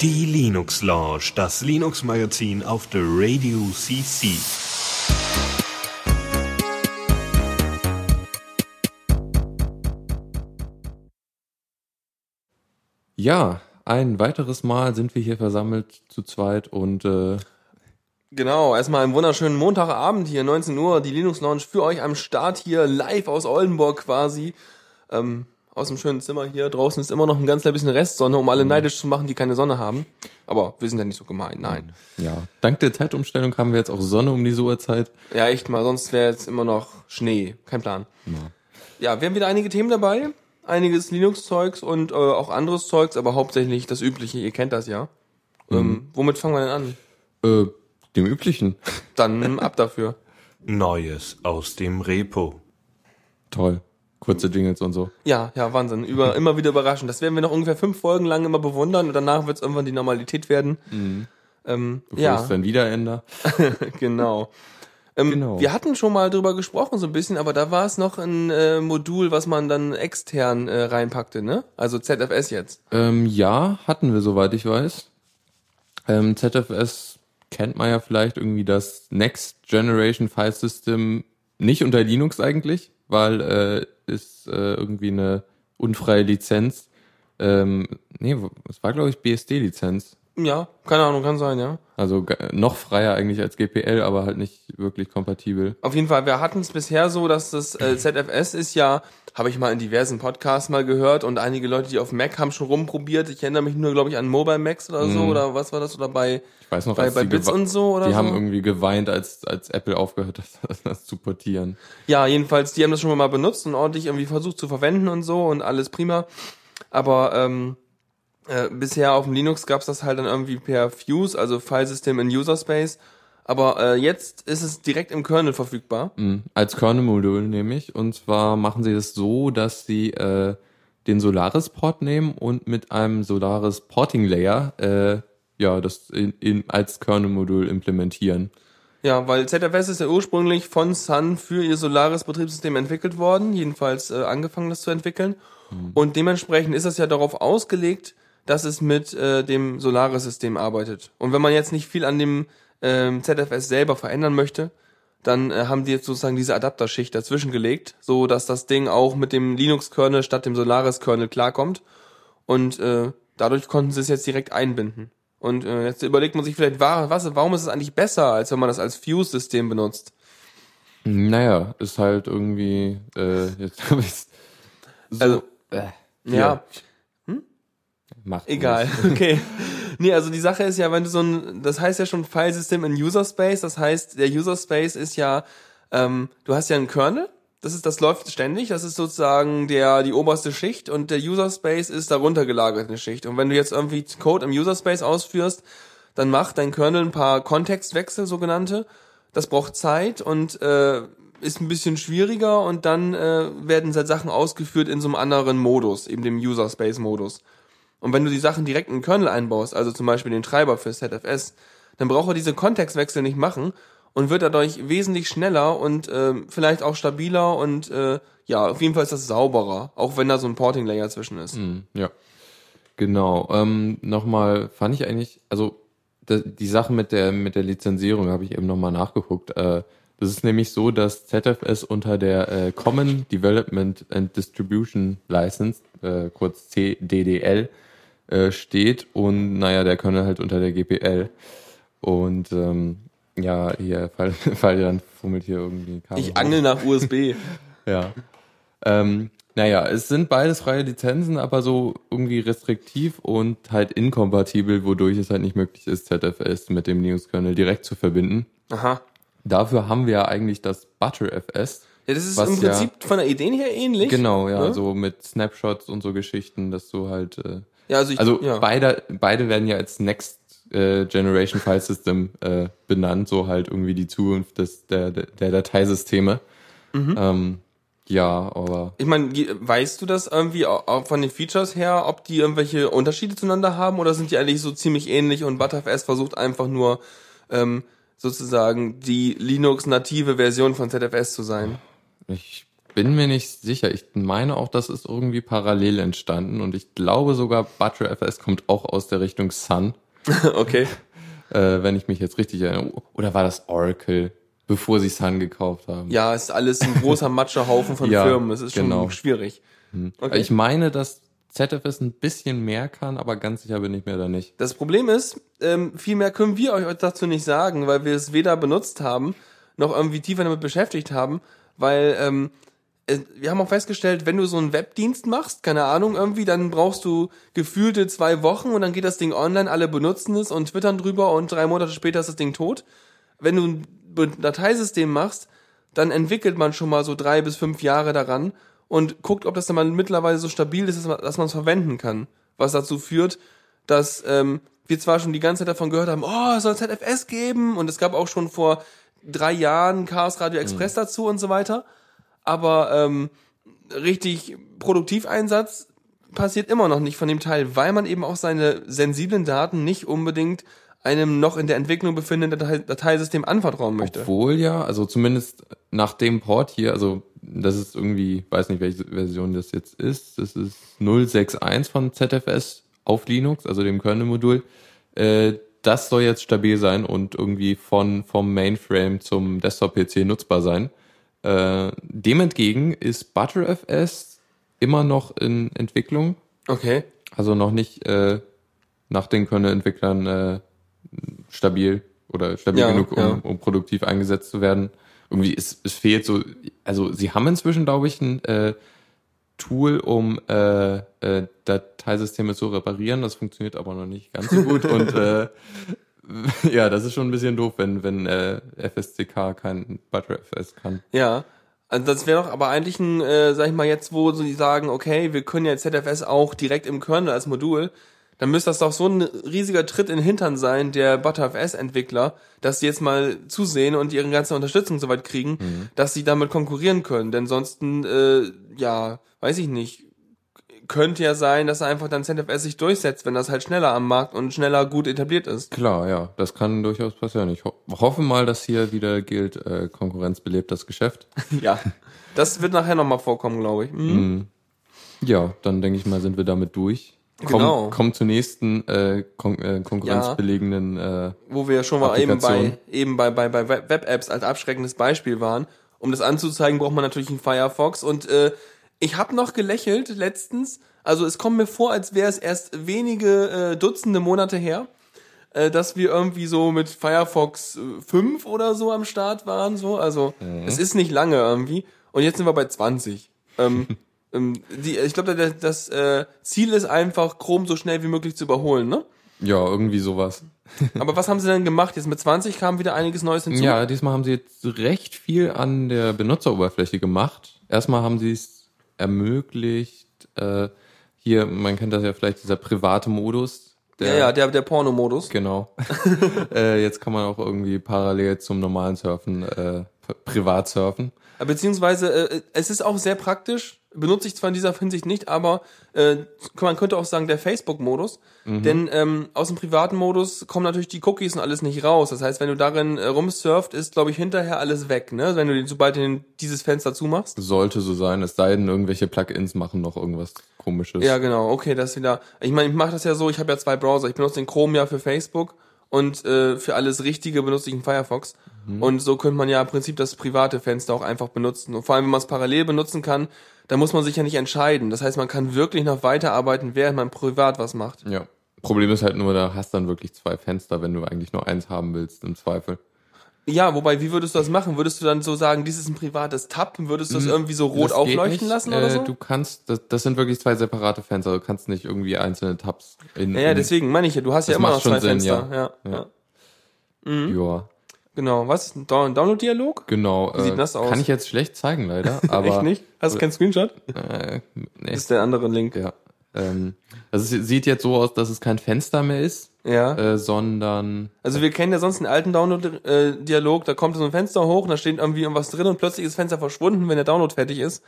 Die Linux Lounge, das Linux Magazin auf der Radio CC. Ja, ein weiteres Mal sind wir hier versammelt zu zweit und äh, Genau, erstmal einen wunderschönen Montagabend hier, 19 Uhr, die Linux Lounge für euch am Start hier, live aus Oldenburg quasi. Ähm, aus dem schönen Zimmer hier. Draußen ist immer noch ein ganz klein bisschen Restsonne, um alle neidisch zu machen, die keine Sonne haben. Aber wir sind ja nicht so gemein, nein. ja, dank der Zeitumstellung haben wir jetzt auch Sonne um diese Uhrzeit. Ja, echt mal, sonst wäre jetzt immer noch Schnee. Kein Plan. Ja, wir haben wieder einige Themen dabei. Einiges Linux-Zeugs und äh, auch anderes Zeugs, aber hauptsächlich das Übliche, ihr kennt das ja. Ähm, womit fangen wir denn an? Äh, dem üblichen. Dann ab dafür. Neues aus dem Repo. Toll. Kurze Jingles und so. Ja, ja, Wahnsinn. Über, immer wieder überraschend. Das werden wir noch ungefähr fünf Folgen lang immer bewundern und danach wird es irgendwann die Normalität werden. Ähm, Bevor ja, es dann wieder ändert. genau. Ähm, Genau. Wir hatten schon mal drüber gesprochen, so ein bisschen, aber da war es noch ein äh, Modul, was man dann extern äh, reinpackte, ne? Also ZFS jetzt. Ähm, ja, hatten wir, soweit ich weiß. Ähm, ZFS kennt man ja vielleicht irgendwie das Next Generation File System nicht unter Linux eigentlich, weil äh, ist äh, irgendwie eine unfreie Lizenz. Ähm, nee, es war glaube ich BSD-Lizenz. Ja, keine Ahnung, kann sein, ja. Also noch freier eigentlich als GPL, aber halt nicht wirklich kompatibel. Auf jeden Fall, wir hatten es bisher so, dass das äh, ZFS ist ja, habe ich mal in diversen Podcasts mal gehört und einige Leute, die auf Mac haben schon rumprobiert. Ich erinnere mich nur, glaube ich, an Mobile Macs oder so oder was war das oder bei Ich weiß noch, bei, bei Bits und so oder die so. haben irgendwie geweint, als, als Apple aufgehört hat, das, das zu portieren. Ja, jedenfalls, die haben das schon mal benutzt und ordentlich irgendwie versucht zu verwenden und so und alles prima. Aber ähm, äh, bisher auf dem Linux gab's das halt dann irgendwie per Fuse, also Filesystem in User Space. Aber äh, jetzt ist es direkt im Kernel verfügbar. Mhm. Als Kernel-Modul nämlich. Und zwar machen sie das so, dass sie äh, den Solaris-Port nehmen und mit einem Solaris Porting Layer äh, ja das in, in, als Kernel-Modul implementieren. Ja, weil ZFS ist ja ursprünglich von Sun für ihr Solaris-Betriebssystem entwickelt worden, jedenfalls äh, angefangen, das zu entwickeln. Und dementsprechend ist es ja darauf ausgelegt, dass es mit äh, dem Solaris-System arbeitet. Und wenn man jetzt nicht viel an dem ähm, ZFS selber verändern möchte, dann äh, haben die jetzt sozusagen diese Adapterschicht dazwischen gelegt, so dass das Ding auch mit dem Linux-Kernel statt dem Solaris-Kernel klarkommt. Und äh, dadurch konnten sie es jetzt direkt einbinden. Und äh, jetzt überlegt man sich vielleicht, wa- was, warum ist es eigentlich besser, als wenn man das als Fuse-System benutzt? Naja, ist halt irgendwie äh, jetzt hab ich's so, Also, äh, Ja, macht egal. nichts. Okay. Nee, also die Sache ist ja, wenn du so ein, das heißt ja schon Filesystem in User Space, das heißt, der User Space ist ja, ähm, du hast ja einen Kernel, das ist, das läuft ständig, das ist sozusagen der, die oberste Schicht und der User Space ist darunter gelagert eine Schicht. Und wenn du jetzt irgendwie Code im User Space ausführst, dann macht dein Kernel ein paar Kontextwechsel, sogenannte. Das braucht Zeit und äh, ist ein bisschen schwieriger und dann äh, werden halt Sachen ausgeführt in so einem anderen Modus, eben dem User Space Modus. Und wenn du die Sachen direkt in den Kernel einbaust, also zum Beispiel den Treiber für ZFS, dann braucht er diese Kontextwechsel nicht machen und wird dadurch wesentlich schneller und ähm, vielleicht auch stabiler und äh, ja, auf jeden Fall ist das sauberer, auch wenn da so ein Porting-Layer zwischen ist. Mhm, ja. Genau. Ähm, nochmal fand ich eigentlich, also die Sache mit der mit der Lizenzierung habe ich eben nochmal nachgeguckt. Äh, das ist nämlich so, dass ZFS unter der äh, Common Development and Distribution License, äh, kurz CDDL, äh, steht und naja, der Kernel halt unter der GPL. Und ähm, ja, hier, Fall, Fall dann fummelt hier irgendwie Kabel Ich angel nach USB. Ja. Ähm, naja, es sind beides freie Lizenzen, aber so irgendwie restriktiv und halt inkompatibel, wodurch es halt nicht möglich ist, ZFS mit dem Linux-Kernel direkt zu verbinden. Aha. Dafür haben wir ja eigentlich das ButterFS. Ja, das ist Was im ja- Prinzip von der Idee her ähnlich. Genau, ja, Ne? so mit Snapshots und so Geschichten, dass du halt, äh, Ja, also ich, also ja. beide, beide werden ja als Next äh, Generation File System äh, benannt, so halt irgendwie die Zukunft des, der, der der Dateisysteme. Mhm. Ähm, ja, aber Ich meine, weißt du das irgendwie au- auch von den Features her, ob die irgendwelche Unterschiede zueinander haben oder sind die eigentlich so ziemlich ähnlich und ButterFS versucht einfach nur ähm, sozusagen die Linux-native Version von ZFS zu sein? Ich bin mir nicht sicher. Ich meine auch, das ist irgendwie parallel entstanden und ich glaube sogar ButterFS kommt auch aus der Richtung Sun, okay. äh, wenn ich mich jetzt richtig erinnere. Oder war das Oracle, bevor sie Sun gekauft haben? Ja, ist alles ein großer Matschehaufen von Ja, Firmen. Es ist schon genau. schwierig. Okay. Ich meine, dass ZFS ein bisschen mehr kann, aber ganz sicher bin ich mir da nicht. Das Problem ist, ähm, viel mehr können wir euch dazu nicht sagen, weil wir es weder benutzt haben, noch irgendwie tiefer damit beschäftigt haben, weil ähm, äh, wir haben auch festgestellt, wenn du so einen Webdienst machst, keine Ahnung, irgendwie, dann brauchst du gefühlte zwei Wochen und dann geht das Ding online, alle benutzen es und twittern drüber und drei Monate später ist das Ding tot. Wenn du ein Dateisystem machst, dann entwickelt man schon mal so drei bis fünf Jahre daran und guckt, ob das dann mal mittlerweile so stabil ist, dass man es verwenden kann. Was dazu führt, dass ähm, wir zwar schon die ganze Zeit davon gehört haben, oh, es soll ZFS geben und es gab auch schon vor drei Jahren Chaos Radio Express dazu und so weiter, aber ähm, richtig Produktiveinsatz passiert immer noch nicht von dem Teil, weil man eben auch seine sensiblen Daten nicht unbedingt einem noch in der Entwicklung befindenden Datei Dateisystem anvertrauen möchte. Obwohl ja, also zumindest nach dem Port hier, also das ist irgendwie, weiß nicht, welche Version das jetzt ist, das ist 061 von ZFS auf Linux, also dem Kernel-Modul. Äh, das soll jetzt stabil sein und irgendwie von vom Mainframe zum Desktop-PC nutzbar sein. Äh, dem entgegen ist ButterFS immer noch in Entwicklung, Okay. also noch nicht äh, nach den Kernel-Entwicklern äh, stabil oder stabil Ja, genug, um, ja. um produktiv eingesetzt zu werden. Irgendwie, es, es fehlt so, also sie haben inzwischen, glaube ich, ein äh, Tool, um äh, äh, Dateisysteme zu reparieren. Das funktioniert aber noch nicht ganz so gut. und äh, ja, das ist schon ein bisschen doof, wenn, wenn äh, FSCK kein ButterFS kann. Ja. Also das wäre doch aber eigentlich ein, äh, sag ich mal, jetzt, wo sie sagen, okay, wir können ja ZFS auch direkt im Kernel als Modul, dann müsste das doch so ein riesiger Tritt in den Hintern sein, der ButterFS-Entwickler, dass sie jetzt mal zusehen und ihre ganze Unterstützung soweit kriegen, dass sie damit konkurrieren können. Denn sonst, äh, ja, weiß ich nicht, könnte ja sein, dass einfach dann ZFS sich durchsetzt, wenn das halt schneller am Markt und schneller gut etabliert ist. Klar, ja, das kann durchaus passieren. Ich ho hoffe mal, dass hier wieder gilt, äh, Konkurrenz belebt das Geschäft. Ja. Das wird nachher nochmal vorkommen, glaube ich. Mhm. Ja, dann denke ich mal, sind wir damit durch. Komm, Genau. Kommen zur nächsten äh, kon äh, konkurrenzbelegenen äh, wo wir schon mal eben bei, eben bei, bei, bei Web- Web-Apps als abschreckendes Beispiel waren. Um das anzuzeigen, braucht man natürlich einen Firefox. Und äh, ich habe noch gelächelt letztens. Also es kommt mir vor, als wäre es erst wenige äh, Dutzende Monate her, äh, dass wir irgendwie so mit Firefox äh, 5 oder so am Start waren. So. Also es ist nicht lange irgendwie. Und jetzt sind wir bei 20. Ähm, ähm, die, ich glaube, das, das äh, Ziel ist einfach, Chrome so schnell wie möglich zu überholen, ne? ja, irgendwie sowas. Aber was haben sie denn gemacht? Jetzt mit 20 kam wieder einiges Neues hinzu. Ja, diesmal haben sie jetzt recht viel an der Benutzeroberfläche gemacht. Erstmal haben sie es ermöglicht, äh, hier, man kennt das ja vielleicht, dieser private Modus. ja, ja, der, der Porno-Modus. Genau. äh, jetzt kann man auch irgendwie parallel zum normalen Surfen äh, privat surfen. Beziehungsweise, äh, es ist auch sehr praktisch, benutze ich zwar in dieser Hinsicht nicht, aber äh, man könnte auch sagen, der Facebook-Modus. Denn ähm, aus dem privaten Modus kommen natürlich die Cookies und alles nicht raus. Das heißt, wenn du darin äh, rumsurft, ist, glaube ich, hinterher alles weg, ne? Wenn du den, sobald du den, dieses Fenster zumachst. Sollte so sein, es sei denn, irgendwelche Plugins machen noch irgendwas komisches. Ja, genau, okay, das wieder. Ich meine, ich mache das ja so, ich habe ja zwei Browser. Ich benutze den Chrome ja für Facebook und äh, für alles Richtige benutze ich einen Firefox. Und so könnte man ja im Prinzip das private Fenster auch einfach benutzen. Und vor allem, wenn man es parallel benutzen kann, dann muss man sich ja nicht entscheiden. Das heißt, man kann wirklich noch weiterarbeiten, während man privat was macht. Ja. Problem ist halt nur, da hast dann wirklich zwei Fenster, wenn du eigentlich nur eins haben willst, im Zweifel. Ja, wobei, wie würdest du das machen? Würdest du dann so sagen, dies ist ein privates Tab? Würdest du das irgendwie so rot Das aufleuchten lassen äh, oder so? Du kannst, das, das sind wirklich zwei separate Fenster, du kannst nicht irgendwie einzelne Tabs in. ja, ja, in, deswegen meine ich ja, du hast ja immer noch zwei Sinn, Fenster. ja. Ja, Ja. ja. Ja, Genau. Was ein Down- Download-Dialog? genau. Wie sieht das aus? Kann ich jetzt schlecht zeigen, leider. Aber, Echt nicht? Hast du keinen Screenshot? Äh, nee. Das ist der andere Link. Ja. Ähm, also es sieht jetzt so aus, dass es kein Fenster mehr ist, Ja. äh, sondern Also wir kennen ja sonst einen alten Download-Dialog, da kommt so ein Fenster hoch, und da steht irgendwie irgendwas drin und plötzlich ist das Fenster verschwunden, wenn der Download fertig ist.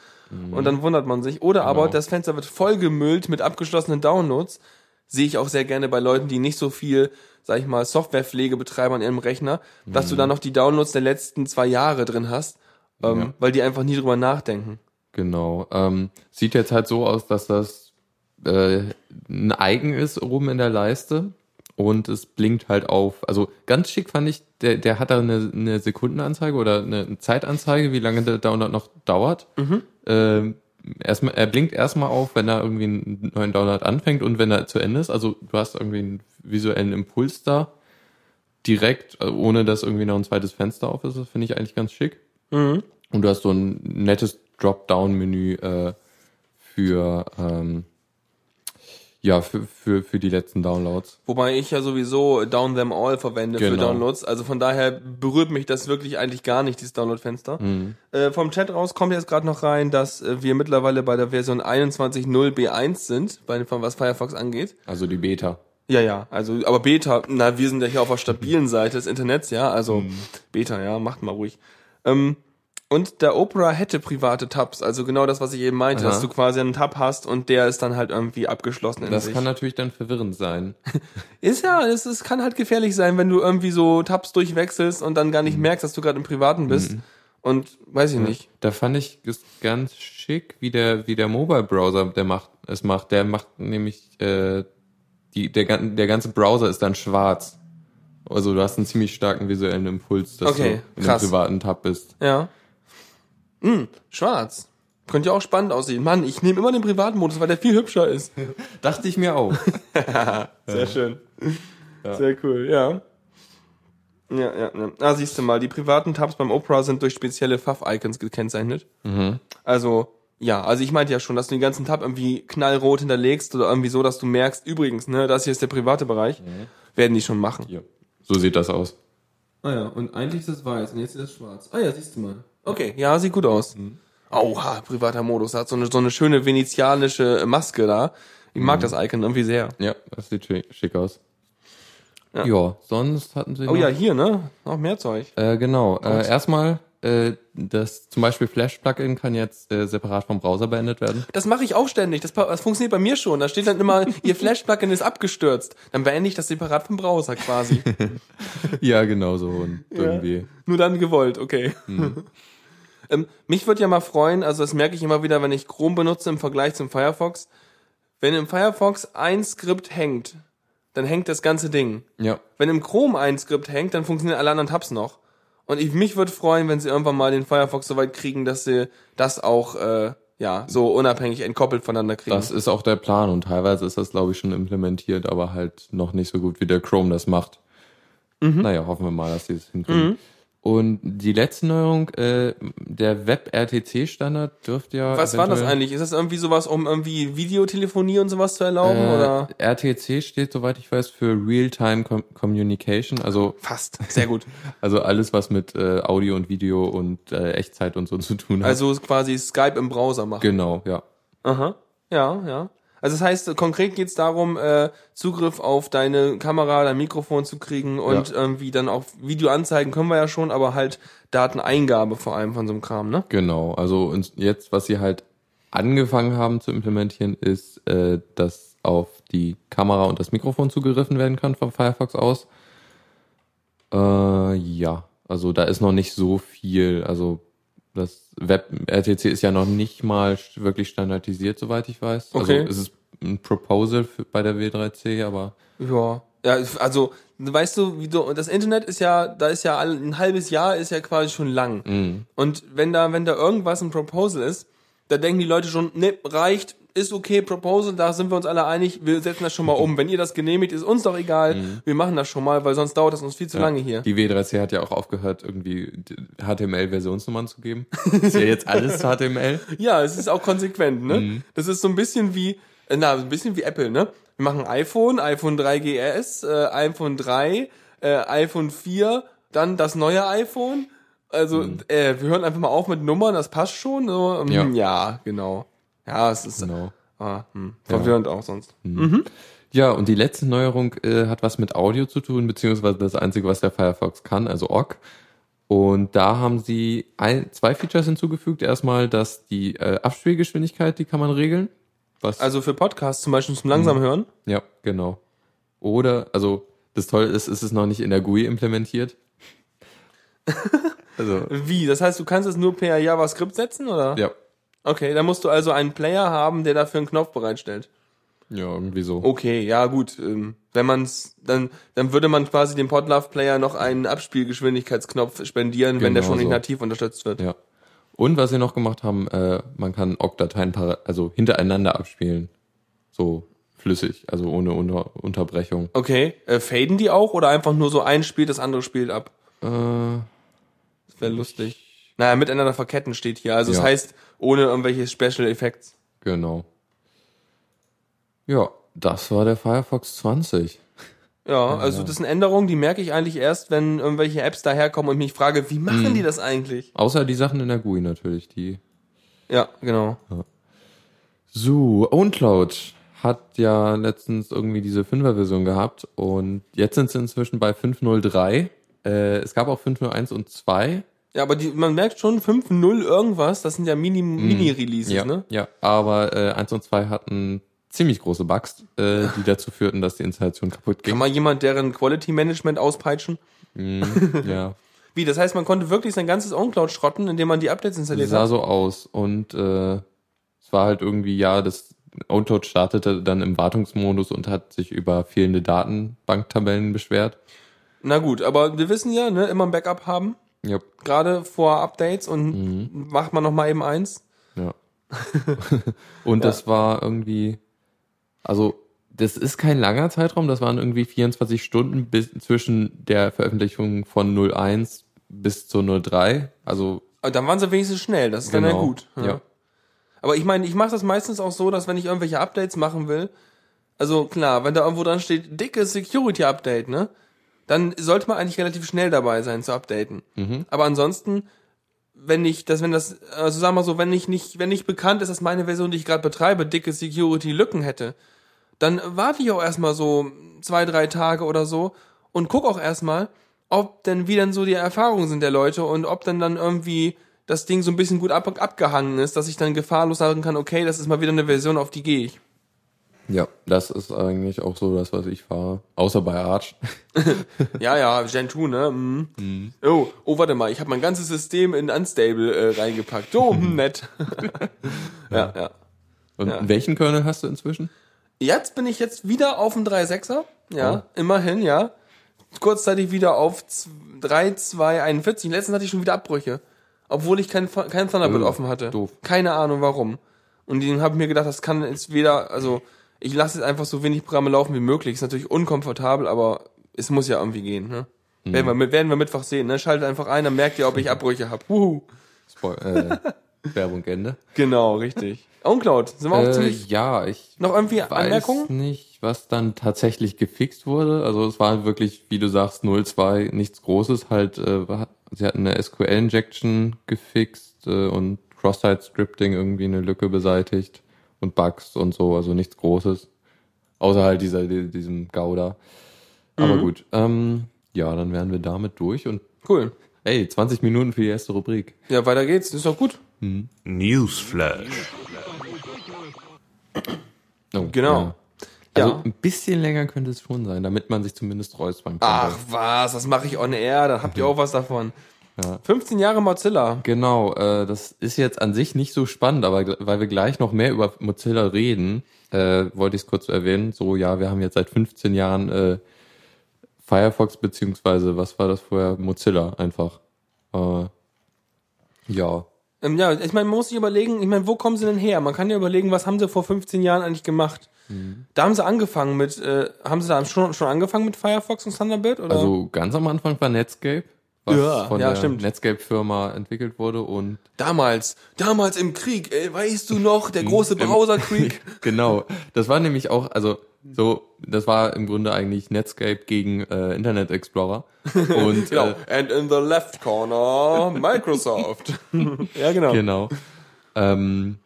Und dann wundert man sich. Oder aber Genau. das Fenster wird vollgemüllt mit abgeschlossenen Downloads. Sehe ich auch sehr gerne bei Leuten, die nicht so viel, sag ich mal, Softwarepflege betreiben an ihrem Rechner, dass du da noch die Downloads der letzten zwei Jahre drin hast, ähm, Ja. weil die einfach nie drüber nachdenken. Genau. Ähm, sieht jetzt halt so aus, dass das äh, ein Icon ist oben in der Leiste und es blinkt halt auf. Also ganz schick fand ich, der, der hat da eine, eine Sekundenanzeige oder eine Zeitanzeige, wie lange der Download noch dauert. Ähm, erstmal, er blinkt erstmal auf, wenn er irgendwie einen neuen Download anfängt und wenn er zu Ende ist. Also du hast irgendwie einen visuellen Impuls da direkt, äh, ohne dass irgendwie noch ein zweites Fenster auf ist. Das finde ich eigentlich ganz schick. Und du hast so ein nettes Dropdown-Menü äh, für ähm, ja für, für für die letzten Downloads. Wobei ich ja sowieso Down Them All verwende für Genau. Downloads. Also von daher berührt mich das wirklich eigentlich gar nicht, dieses Download-Fenster. Mhm. Äh, vom Chat raus kommt jetzt gerade noch rein, dass äh, wir mittlerweile bei der Version 21.0 B1 sind, bei, von was Firefox angeht. Also die Beta. Ja, ja, also, aber Beta, na, wir sind ja hier auf der stabilen Seite des Internets, ja, also Mhm. Beta, ja, macht mal ruhig. Ähm, und der Opera hätte private Tabs, also genau das, was ich eben meinte, Aha. dass du quasi einen Tab hast und der ist dann halt irgendwie abgeschlossen in Das sich. kann natürlich dann verwirrend sein. Ist ja, es, es kann halt gefährlich sein, wenn du irgendwie so Tabs durchwechselst und dann gar nicht merkst, dass du gerade im Privaten bist. Und weiß ich nicht. Da fand ich es ganz schick, wie der wie der Mobile Browser der macht es macht. Der macht nämlich äh, die der der ganze Browser ist dann schwarz. Also du hast einen ziemlich starken visuellen Impuls, dass Okay, du in krass. einem privaten Tab bist. Ja. Hm, schwarz. Könnte ja auch spannend aussehen. Mann, ich nehme immer den Privatmodus, weil der viel hübscher ist. Dachte ich mir auch. Sehr schön. Sehr cool, ja. Ja, ja, ja. Ah, siehst du mal, die privaten Tabs beim Opera sind durch spezielle Pfaff-Icons gekennzeichnet. Also, ja, also ich meinte ja schon, dass du den ganzen Tab irgendwie knallrot hinterlegst oder irgendwie so, dass du merkst, übrigens, ne, das hier ist der private Bereich, werden die schon machen. ja. So sieht das aus. Ah ja, und eigentlich ist das weiß und jetzt ist das schwarz. Ah ja, siehst du mal. Okay, ja, sieht gut aus. Oha, privater Modus, hat so eine, so eine schöne venezianische Maske da. Ich mag das Icon irgendwie sehr. Ja, das sieht schick, aus. Ja. Ja. sonst hatten sie Oh noch, ja, hier, ne? Noch mehr Zeug. Äh, genau. Äh, erstmal, äh, das zum Beispiel Flash-Plugin kann jetzt äh, separat vom Browser beendet werden. Das mache ich auch ständig. Das, das funktioniert bei mir schon. Da steht dann immer, Ihr Flash-Plugin ist abgestürzt. Dann beende ich das separat vom Browser quasi. ja, genau so. Und irgendwie. Nur dann gewollt, okay. Mhm. Ähm, mich würde ja mal freuen, also das merke ich immer wieder, wenn ich Chrome benutze im Vergleich zum Firefox. Wenn im Firefox ein Skript hängt, dann hängt das ganze Ding. Ja. Wenn im Chrome ein Skript hängt, dann funktionieren alle anderen Tabs noch. Und ich, mich würde freuen, wenn sie irgendwann mal den Firefox so weit kriegen, dass sie das auch äh, ja so unabhängig entkoppelt voneinander kriegen. Das ist auch der Plan und teilweise ist das, glaube ich, schon implementiert, aber halt noch nicht so gut, wie der Chrome das macht. Mhm. Naja, hoffen wir mal, dass sie es hinkriegen. Und die letzte Neuerung, äh, der Web-RTC-Standard dürfte ja. Was war das eigentlich? Ist das irgendwie sowas, um irgendwie Videotelefonie und sowas zu erlauben? Äh, oder? RTC steht, soweit ich weiß, für Real-Time Com Communication, also Fast. Sehr gut. also alles, was mit äh, Audio und Video und äh, Echtzeit und so zu tun hat. Also quasi Skype im Browser machen. genau, ja. Aha. Ja, ja. Also das heißt, konkret geht's darum, äh, Zugriff auf deine Kamera, dein Mikrofon zu kriegen und Ja. irgendwie dann auch Video anzeigen können wir ja schon, aber halt Dateneingabe vor allem von so einem Kram, ne? Genau, also und jetzt, was sie halt angefangen haben zu implementieren, ist, äh, dass auf die Kamera und das Mikrofon zugegriffen werden kann vom Firefox aus. Äh, ja, also da ist noch nicht so viel. Also das Web-RTC ist ja noch nicht mal wirklich standardisiert, soweit ich weiß. Okay. Also es ist ein Proposal für, bei der W3C, aber Ja. Ja, also, weißt du, wie du, das Internet ist ja, da ist ja ein halbes Jahr ist ja quasi schon lang. Und wenn da, wenn da irgendwas ein Proposal ist, da denken die Leute schon, ne, reicht, ist okay, Proposal, da sind wir uns alle einig, wir setzen das schon mal um. Wenn ihr das genehmigt, ist uns doch egal, wir machen das schon mal, weil sonst dauert das uns viel zu lange hier. Die W3C hat ja auch aufgehört, irgendwie HTML-Versionsnummern zu geben. Ist ja jetzt alles HTML. Ja, es ist auch konsequent, ne? Das ist so ein bisschen wie, äh, na, ein bisschen wie Apple, ne? Wir machen iPhone, iPhone 3GS, äh, iPhone 3, äh, iPhone 4, dann das neue iPhone. Also, äh, wir hören einfach mal auf mit Nummern, das passt schon. So, ähm, Ja. ja. genau. Ja, es ist Genau. ah, hm, verwirrend auch sonst. Ja, und die letzte Neuerung äh, hat was mit Audio zu tun, beziehungsweise das Einzige, was der Firefox kann, also OGG. Und da haben sie ein, zwei Features hinzugefügt. Erstmal, dass die äh, Abspielgeschwindigkeit, die kann man regeln. Was, Also für Podcasts zum Beispiel zum langsam hören. ja, genau. Oder, also das Tolle ist, ist es noch nicht in der GUI implementiert. also, Wie? Das heißt, du kannst es nur per JavaScript setzen, oder? ja. Okay, dann musst du also einen Player haben, der dafür einen Knopf bereitstellt. Ja, irgendwie so. Okay, ja gut. Ähm, wenn man's, dann, dann würde man quasi dem Podlove-Player noch einen Abspielgeschwindigkeitsknopf spendieren, wenn der Genau schon nicht so. nativ unterstützt wird. Ja. Und was sie noch gemacht haben, äh, man kann OGG-Dateien also hintereinander abspielen. So flüssig, also ohne Unter Unterbrechung. Okay, äh, faden die auch oder einfach nur so ein spielt, das andere spielt ab? Äh, Das wäre lustig. Naja, miteinander verketten steht hier. Also das Ja. heißt, ohne irgendwelche Special Effects. genau. Ja, das war der Firefox 20. Ja, also das sind Änderungen, die merke ich eigentlich erst, wenn irgendwelche Apps daherkommen und mich frage, wie machen Mhm. die das eigentlich? Außer die Sachen in der GUI natürlich, die. Ja, genau. So, OwnCloud hat ja letztens irgendwie diese 5er-Version gehabt und jetzt sind sie inzwischen bei 5.03. Äh, es gab auch 5.01 und 2. Ja, aber die, man merkt schon 5.0 irgendwas, das sind ja Mini, Mini-Releases, Mhm. Ja, ne? ja, aber äh, 1 und 2 hatten ziemlich große Bugs, äh, die dazu führten, dass die Installation kaputt Kann ging. mal jemand deren Quality Management auspeitschen? ja, Wie, das heißt, man konnte wirklich sein ganzes OwnCloud schrotten, indem man die Updates installiert sah hat? so aus und äh, es war halt irgendwie, ja, das OwnCloud startete dann im Wartungsmodus und hat sich über fehlende Datenbanktabellen beschwert. Na gut, aber wir wissen ja, ne, immer ein Backup haben, Ja, gerade vor Updates und Mhm. macht man noch mal eben eins. Ja. und das war irgendwie, also das ist kein langer Zeitraum, das waren irgendwie 24 Stunden bis zwischen der Veröffentlichung von 01 bis zur 03. Also Aber dann waren sie wenigstens schnell, das ist dann ja Genau, gut. ja. Aber ich meine, ich mache das meistens auch so, dass wenn ich irgendwelche Updates machen will, also klar, wenn da irgendwo dran steht, dicke Security Update, ne? Dann sollte man eigentlich relativ schnell dabei sein zu updaten. Mhm. Aber ansonsten, wenn ich, das, wenn das, also sag mal so, wenn ich nicht, wenn nicht bekannt ist, dass meine Version, die ich gerade betreibe, dicke Security Lücken hätte, dann warte ich auch erstmal so zwei, drei Tage oder so und guck auch erstmal, ob denn wie denn so die Erfahrungen sind der Leute und ob dann dann irgendwie das Ding so ein bisschen gut ab, abgehangen ist, dass ich dann gefahrlos sagen kann, okay, das ist mal wieder eine Version, auf die gehe ich. Ja, das ist eigentlich auch so das, was ich fahre. Außer bei Arch. Ja, ja, Gen 2, ne? Mhm. Oh, oh, warte mal, ich habe mein ganzes System in Unstable äh, reingepackt. Oh, nett. ja, ja. Und Ja. welchen Kernel hast du inzwischen? Jetzt bin ich jetzt wieder auf dem 3.6er. Ja, immerhin, ja. Kurzzeitig wieder auf 3.241. Letztens hatte ich schon wieder Abbrüche. Obwohl ich kein, kein Thunderbird Oh, offen hatte. doof. Keine Ahnung warum. Und den habe ich mir gedacht, das kann jetzt weder, also ich lasse jetzt einfach so wenig Programme laufen wie möglich. Ist natürlich unkomfortabel, aber es muss ja irgendwie gehen. Ne? Mhm. Werden, wir, mit- werden wir Mittwoch sehen. Ne? Schaltet einfach ein, dann merkt ihr, ob ich Abbrüche habe. Äh, Werbung Ende. Genau, richtig. OwnCloud, sind wir auch Äh, ziemlich... ja, ich Noch irgendwie weiß Anmerkungen? nicht, was dann tatsächlich gefixt wurde. Also es war wirklich, wie du sagst, 0.2, nichts Großes. Halt, äh, sie hatten eine SQL-Injection gefixt äh, und Cross-Site-Scripting irgendwie eine Lücke beseitigt und Bugs und so, also nichts Großes. Außer halt dieser, die- diesem Gouda. Aber gut, ähm, ja, dann wären wir damit durch und Cool. ey, 20 Minuten für die erste Rubrik. Ja, weiter geht's. Ist doch gut. Newsflash. Oh, Genau. Ja. Also Ja. ein bisschen länger könnte es schon sein, damit man sich zumindest räuspern könnte. Ach was, das mache ich on air, da habt ihr auch was davon. Ja. 15 Jahre Mozilla. Genau, äh, das ist jetzt an sich nicht so spannend, aber weil wir gleich noch mehr über Mozilla reden, äh, wollte ich es kurz erwähnen. So, ja, wir haben jetzt seit 15 Jahren äh, Firefox beziehungsweise was war das vorher? Mozilla einfach. Äh, ja, Ähm, ja, ich meine, man muss sich überlegen, ich meine, wo kommen sie denn her? Man kann ja überlegen, was haben sie vor 15 Jahren eigentlich gemacht? Mhm. Da haben sie angefangen mit, äh, haben sie da schon, schon angefangen mit Firefox und Thunderbird? Oder? also ganz am Anfang war Netscape, was Ja, von ja, der. Netscape-Firma entwickelt wurde und damals, damals im Krieg, ey, weißt du noch, der große Browserkrieg? genau. Das war nämlich auch, also so, das war im Grunde eigentlich Netscape gegen äh, Internet Explorer. Und genau. äh, And in the left corner, Microsoft. ja, genau. genau. Ähm,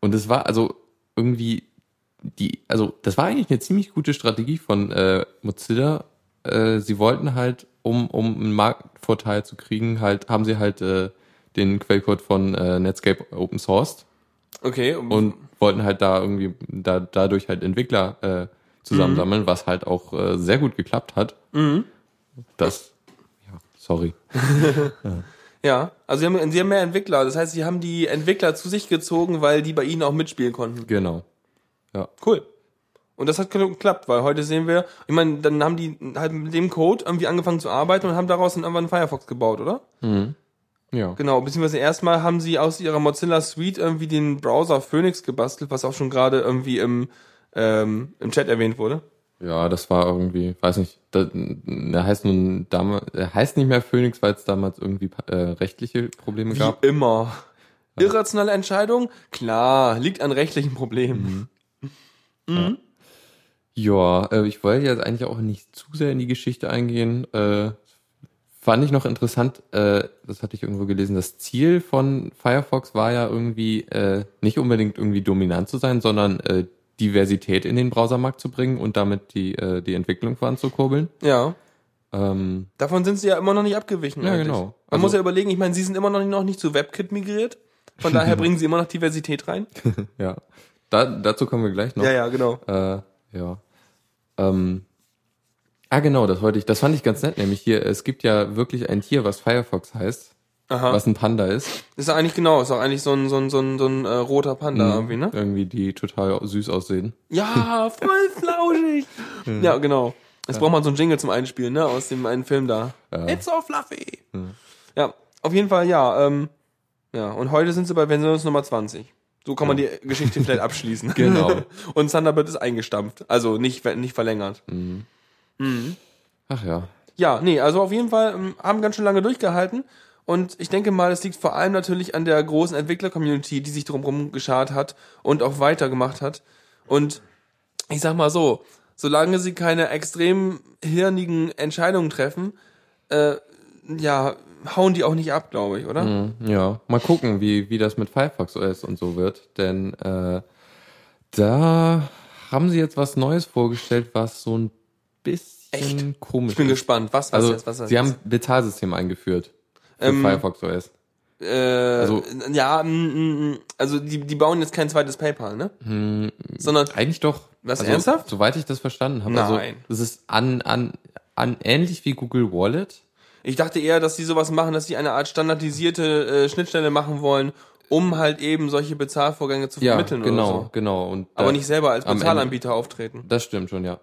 und es war also irgendwie die, also das war eigentlich eine ziemlich gute Strategie von äh, Mozilla. Äh, sie wollten halt, um, um einen Marktvorteil zu kriegen, halt, haben sie halt äh, den Quellcode von äh, Netscape open sourced Okay. und wollten halt da irgendwie da, dadurch halt Entwickler äh, zusammensammeln, was halt auch äh, sehr gut geklappt hat. Das, ja, sorry. Ja, also sie haben, sie haben mehr Entwickler. Das heißt, sie haben die Entwickler zu sich gezogen, weil die bei ihnen auch mitspielen konnten. Genau. Cool. Und das hat geklappt, weil heute sehen wir, ich meine, dann haben die halt mit dem Code irgendwie angefangen zu arbeiten und haben daraus dann irgendwann einen Firefox gebaut, oder? Ja. Genau, beziehungsweise erstmal haben sie aus ihrer Mozilla Suite irgendwie den Browser Phoenix gebastelt, was auch schon gerade irgendwie im, ähm, im Chat erwähnt wurde. Ja, das war irgendwie, weiß nicht, der heißt nun damals, er heißt nicht mehr Phoenix, weil es damals irgendwie äh, rechtliche Probleme Wie gab. immer. Irrationale Entscheidung? Klar, liegt an rechtlichen Problemen. Ja, äh, ich wollte jetzt eigentlich auch nicht zu sehr in die Geschichte eingehen. Äh, fand ich noch interessant, äh, das hatte ich irgendwo gelesen, das Ziel von Firefox war ja irgendwie äh, nicht unbedingt irgendwie dominant zu sein, sondern äh, Diversität in den Browsermarkt zu bringen und damit die, äh, die Entwicklung voranzukurbeln. Ja. Ähm, Davon sind sie ja immer noch nicht abgewichen. Ja, eigentlich. genau. Man Also- muss ja überlegen, ich meine, sie sind immer noch nicht, noch nicht zu WebKit migriert. Von daher bringen sie immer noch Diversität rein. ja, da, dazu kommen wir gleich noch. Ja, ja, genau. Äh, ja. Ähm, ah, genau, das wollte ich, das fand ich ganz nett, nämlich hier, es gibt ja wirklich ein Tier, was Firefox heißt, Aha. was ein Panda ist. Ist ja eigentlich genau, ist auch eigentlich so ein, so ein, so ein, so ein äh, roter Panda irgendwie, ne? Irgendwie, die total süß aussehen. Ja, voll flauschig. ja, genau. Jetzt braucht man so einen Jingle zum Einspielen, ne? Aus dem einen Film da. It's so fluffy. Ja, auf jeden Fall, ja. Ähm, ja, und heute sind sie bei Version Nummer 20. So kann man die Geschichte vielleicht abschließen. Genau. und Thunderbird ist eingestampft. Also nicht, nicht verlängert. Ach ja. Ja, nee, also auf jeden Fall ähm, haben ganz schön lange durchgehalten. Und ich denke mal, es liegt vor allem natürlich an der großen Entwickler-Community, die sich drumherum geschart hat und auch weitergemacht hat. Und ich sag mal so, solange sie keine extrem hirnigen Entscheidungen treffen, äh, ja, hauen die auch nicht ab, glaube ich, oder? Hm, Ja, mal gucken, wie, wie das mit Firefox OS und so wird, denn äh, da haben sie jetzt was Neues vorgestellt, was so ein bisschen komisch Ich bin ist. gespannt, was, was Also, jetzt, was, was sie haben ein Bezahlsystem eingeführt für Ähm, Firefox OS. äh, also- ja, mm, mm, mm, also die, die bauen jetzt kein zweites PayPal, ne? Hm, Sondern Eigentlich doch. Was, also, ernsthaft? Soweit ich das verstanden habe. Nein. Also, es ist an, an, an ähnlich wie Google Wallet. Ich dachte eher, dass die sowas machen, dass die eine Art standardisierte äh, Schnittstelle machen wollen, um halt eben solche Bezahlvorgänge zu Ja, vermitteln genau, oder so. genau. Und Aber nicht selber als Bezahlanbieter auftreten. Das stimmt schon, ja.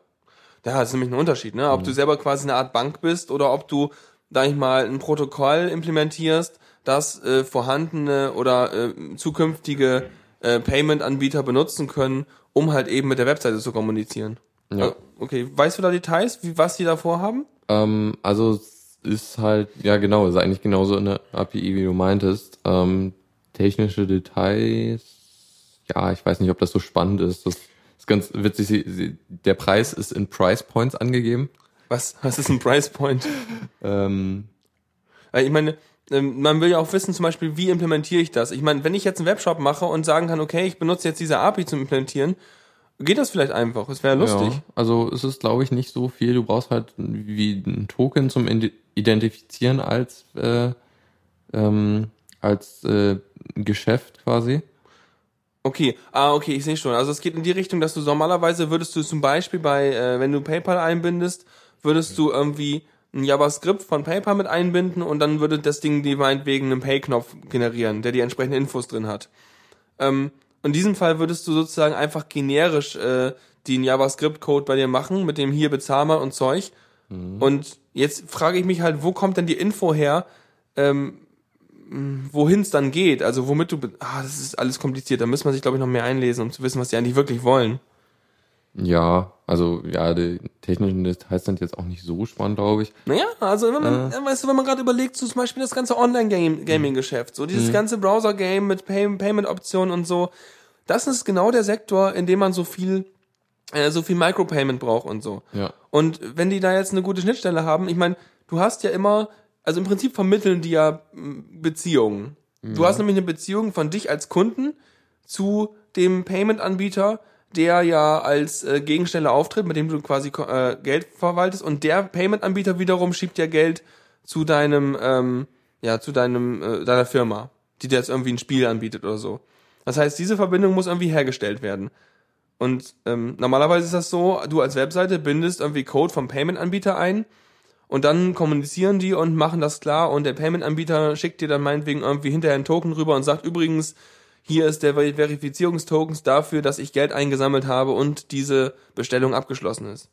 Ja, das ist nämlich ein Unterschied, ne? Mhm. Ob du selber quasi eine Art Bank bist oder ob du, sag ich mal, ein Protokoll implementierst, das äh, vorhandene oder äh, zukünftige äh, Payment-Anbieter benutzen können, um halt eben mit der Webseite zu kommunizieren. Ja. Äh, Okay, weißt du da Details, wie was die da vorhaben? Ähm, also ist halt, ja genau, ist eigentlich genauso eine API, wie du meintest. Ähm, technische Details, ja, ich weiß nicht, ob das so spannend ist. Das ist ganz witzig. Sie, sie, der Preis ist in Price Points angegeben. Was, was ist ein Price Point? Ähm, Weil ich meine, ähm, man will ja auch wissen, zum Beispiel, wie implementiere ich das? Ich meine, wenn ich jetzt einen Webshop mache und sagen kann, okay, ich benutze jetzt diese API zum Implementieren, geht das vielleicht einfach. Es wäre lustig. Ja, also es ist, glaube ich, nicht so viel. Du brauchst halt wie ein Token zum Identifizieren als äh, ähm, als äh, Geschäft quasi. Okay, ah, okay, ich sehe schon. Also es geht in die Richtung, dass du normalerweise würdest du zum Beispiel bei, äh, wenn du PayPal einbindest, würdest du irgendwie ein JavaScript von PayPal mit einbinden und dann würde das Ding die meinetwegen einen Pay-Knopf generieren, der die entsprechenden Infos drin hat. Ähm, in diesem Fall würdest du sozusagen einfach generisch äh, den JavaScript-Code bei dir machen, mit dem hier bezahlbar und Zeug. Und jetzt frage ich mich halt, wo kommt denn die Info her, ähm, wohin es dann geht, also womit du, ah, das ist alles kompliziert, da müsste man sich, glaube ich, noch mehr einlesen, um zu wissen, was die eigentlich wirklich wollen. Ja, also ja, die technischen Details sind jetzt auch nicht so spannend, glaube ich. Naja, also wenn man, äh, weißt du, wenn man gerade überlegt, so zum Beispiel das ganze Online-Gaming-Geschäft, so dieses ganze Browser-Game mit Pay Payment-Optionen und so, das ist genau der Sektor, in dem man so viel, äh, so viel Micropayment braucht und so. Ja. Und wenn die da jetzt eine gute Schnittstelle haben, ich meine, du hast ja immer, also im Prinzip vermitteln die ja mm, Beziehungen. Du hast nämlich eine Beziehung von dich als Kunden zu dem Payment-Anbieter, der ja als äh, Gegenstelle auftritt, mit dem du quasi äh, Geld verwaltest und der Payment-Anbieter wiederum schiebt ja Geld zu deinem, ähm, ja, zu deinem, äh, deiner Firma, die dir jetzt irgendwie ein Spiel anbietet oder so. Das heißt, diese Verbindung muss irgendwie hergestellt werden. Und ähm, normalerweise ist das so, du als Webseite bindest irgendwie Code vom Payment-Anbieter ein Und dann kommunizieren die und machen das klar und der Payment-Anbieter schickt dir dann meinetwegen irgendwie hinterher einen Token rüber und sagt übrigens, hier ist der Ver- Verifizierungstokens dafür, dass ich Geld eingesammelt habe und diese Bestellung abgeschlossen ist.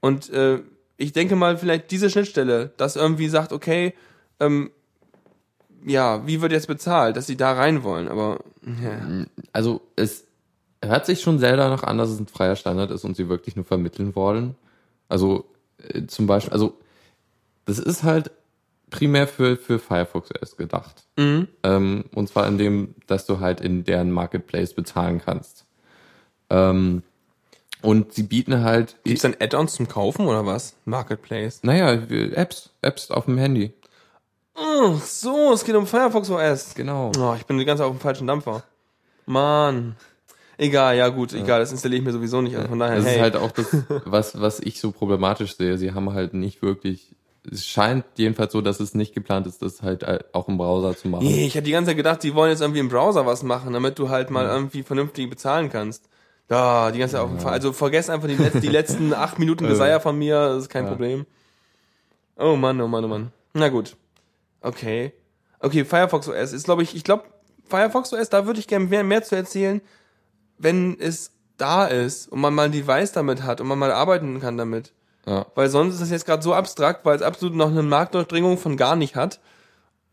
Und äh, ich denke mal, vielleicht diese Schnittstelle, dass irgendwie sagt, okay, ähm, ja, wie wird jetzt bezahlt, dass sie da rein wollen, aber ja. Also es hört sich schon sehr danach an, dass es ein freier Standard ist und sie wirklich nur vermitteln wollen. Also äh, zum Beispiel, also das ist halt primär für, für Firefox OS gedacht. Mhm. Ähm, und zwar in dem, dass du halt in deren Marketplace bezahlen kannst. Ähm, und sie bieten halt, Gibt's dann Add-ons zum Kaufen oder was? Marketplace. naja, Apps, Apps auf dem Handy. Ach so, es geht um Firefox OS. Genau. Oh, ich bin die ganze Zeit auf dem falschen Dampfer. Mann. Egal, ja gut, egal, das installiere ich mir sowieso nicht. Also von daher, Das hey. ist halt auch das, was, was ich so problematisch sehe. Sie haben halt nicht wirklich, es scheint jedenfalls so, dass es nicht geplant ist, das halt auch im Browser zu machen. Nee, ich hatte die ganze Zeit gedacht, die wollen jetzt irgendwie im Browser was machen, damit du halt mal irgendwie vernünftig bezahlen kannst. Ja, die ganze Zeit auf dem Fall. Also vergesst einfach die, letzten, die letzten acht Minuten Desire von mir, das ist kein Ja. Problem. Oh Mann, oh Mann, oh Mann. Na gut. Okay. Okay, Firefox OS ist, glaube ich, ich glaube, Firefox OS, da würde ich gerne mehr, mehr zu erzählen, wenn es da ist und man mal ein Device damit hat und man mal arbeiten kann damit. Ja. Weil sonst ist das jetzt gerade so abstrakt, weil es absolut noch eine Marktdurchdringung von gar nicht hat.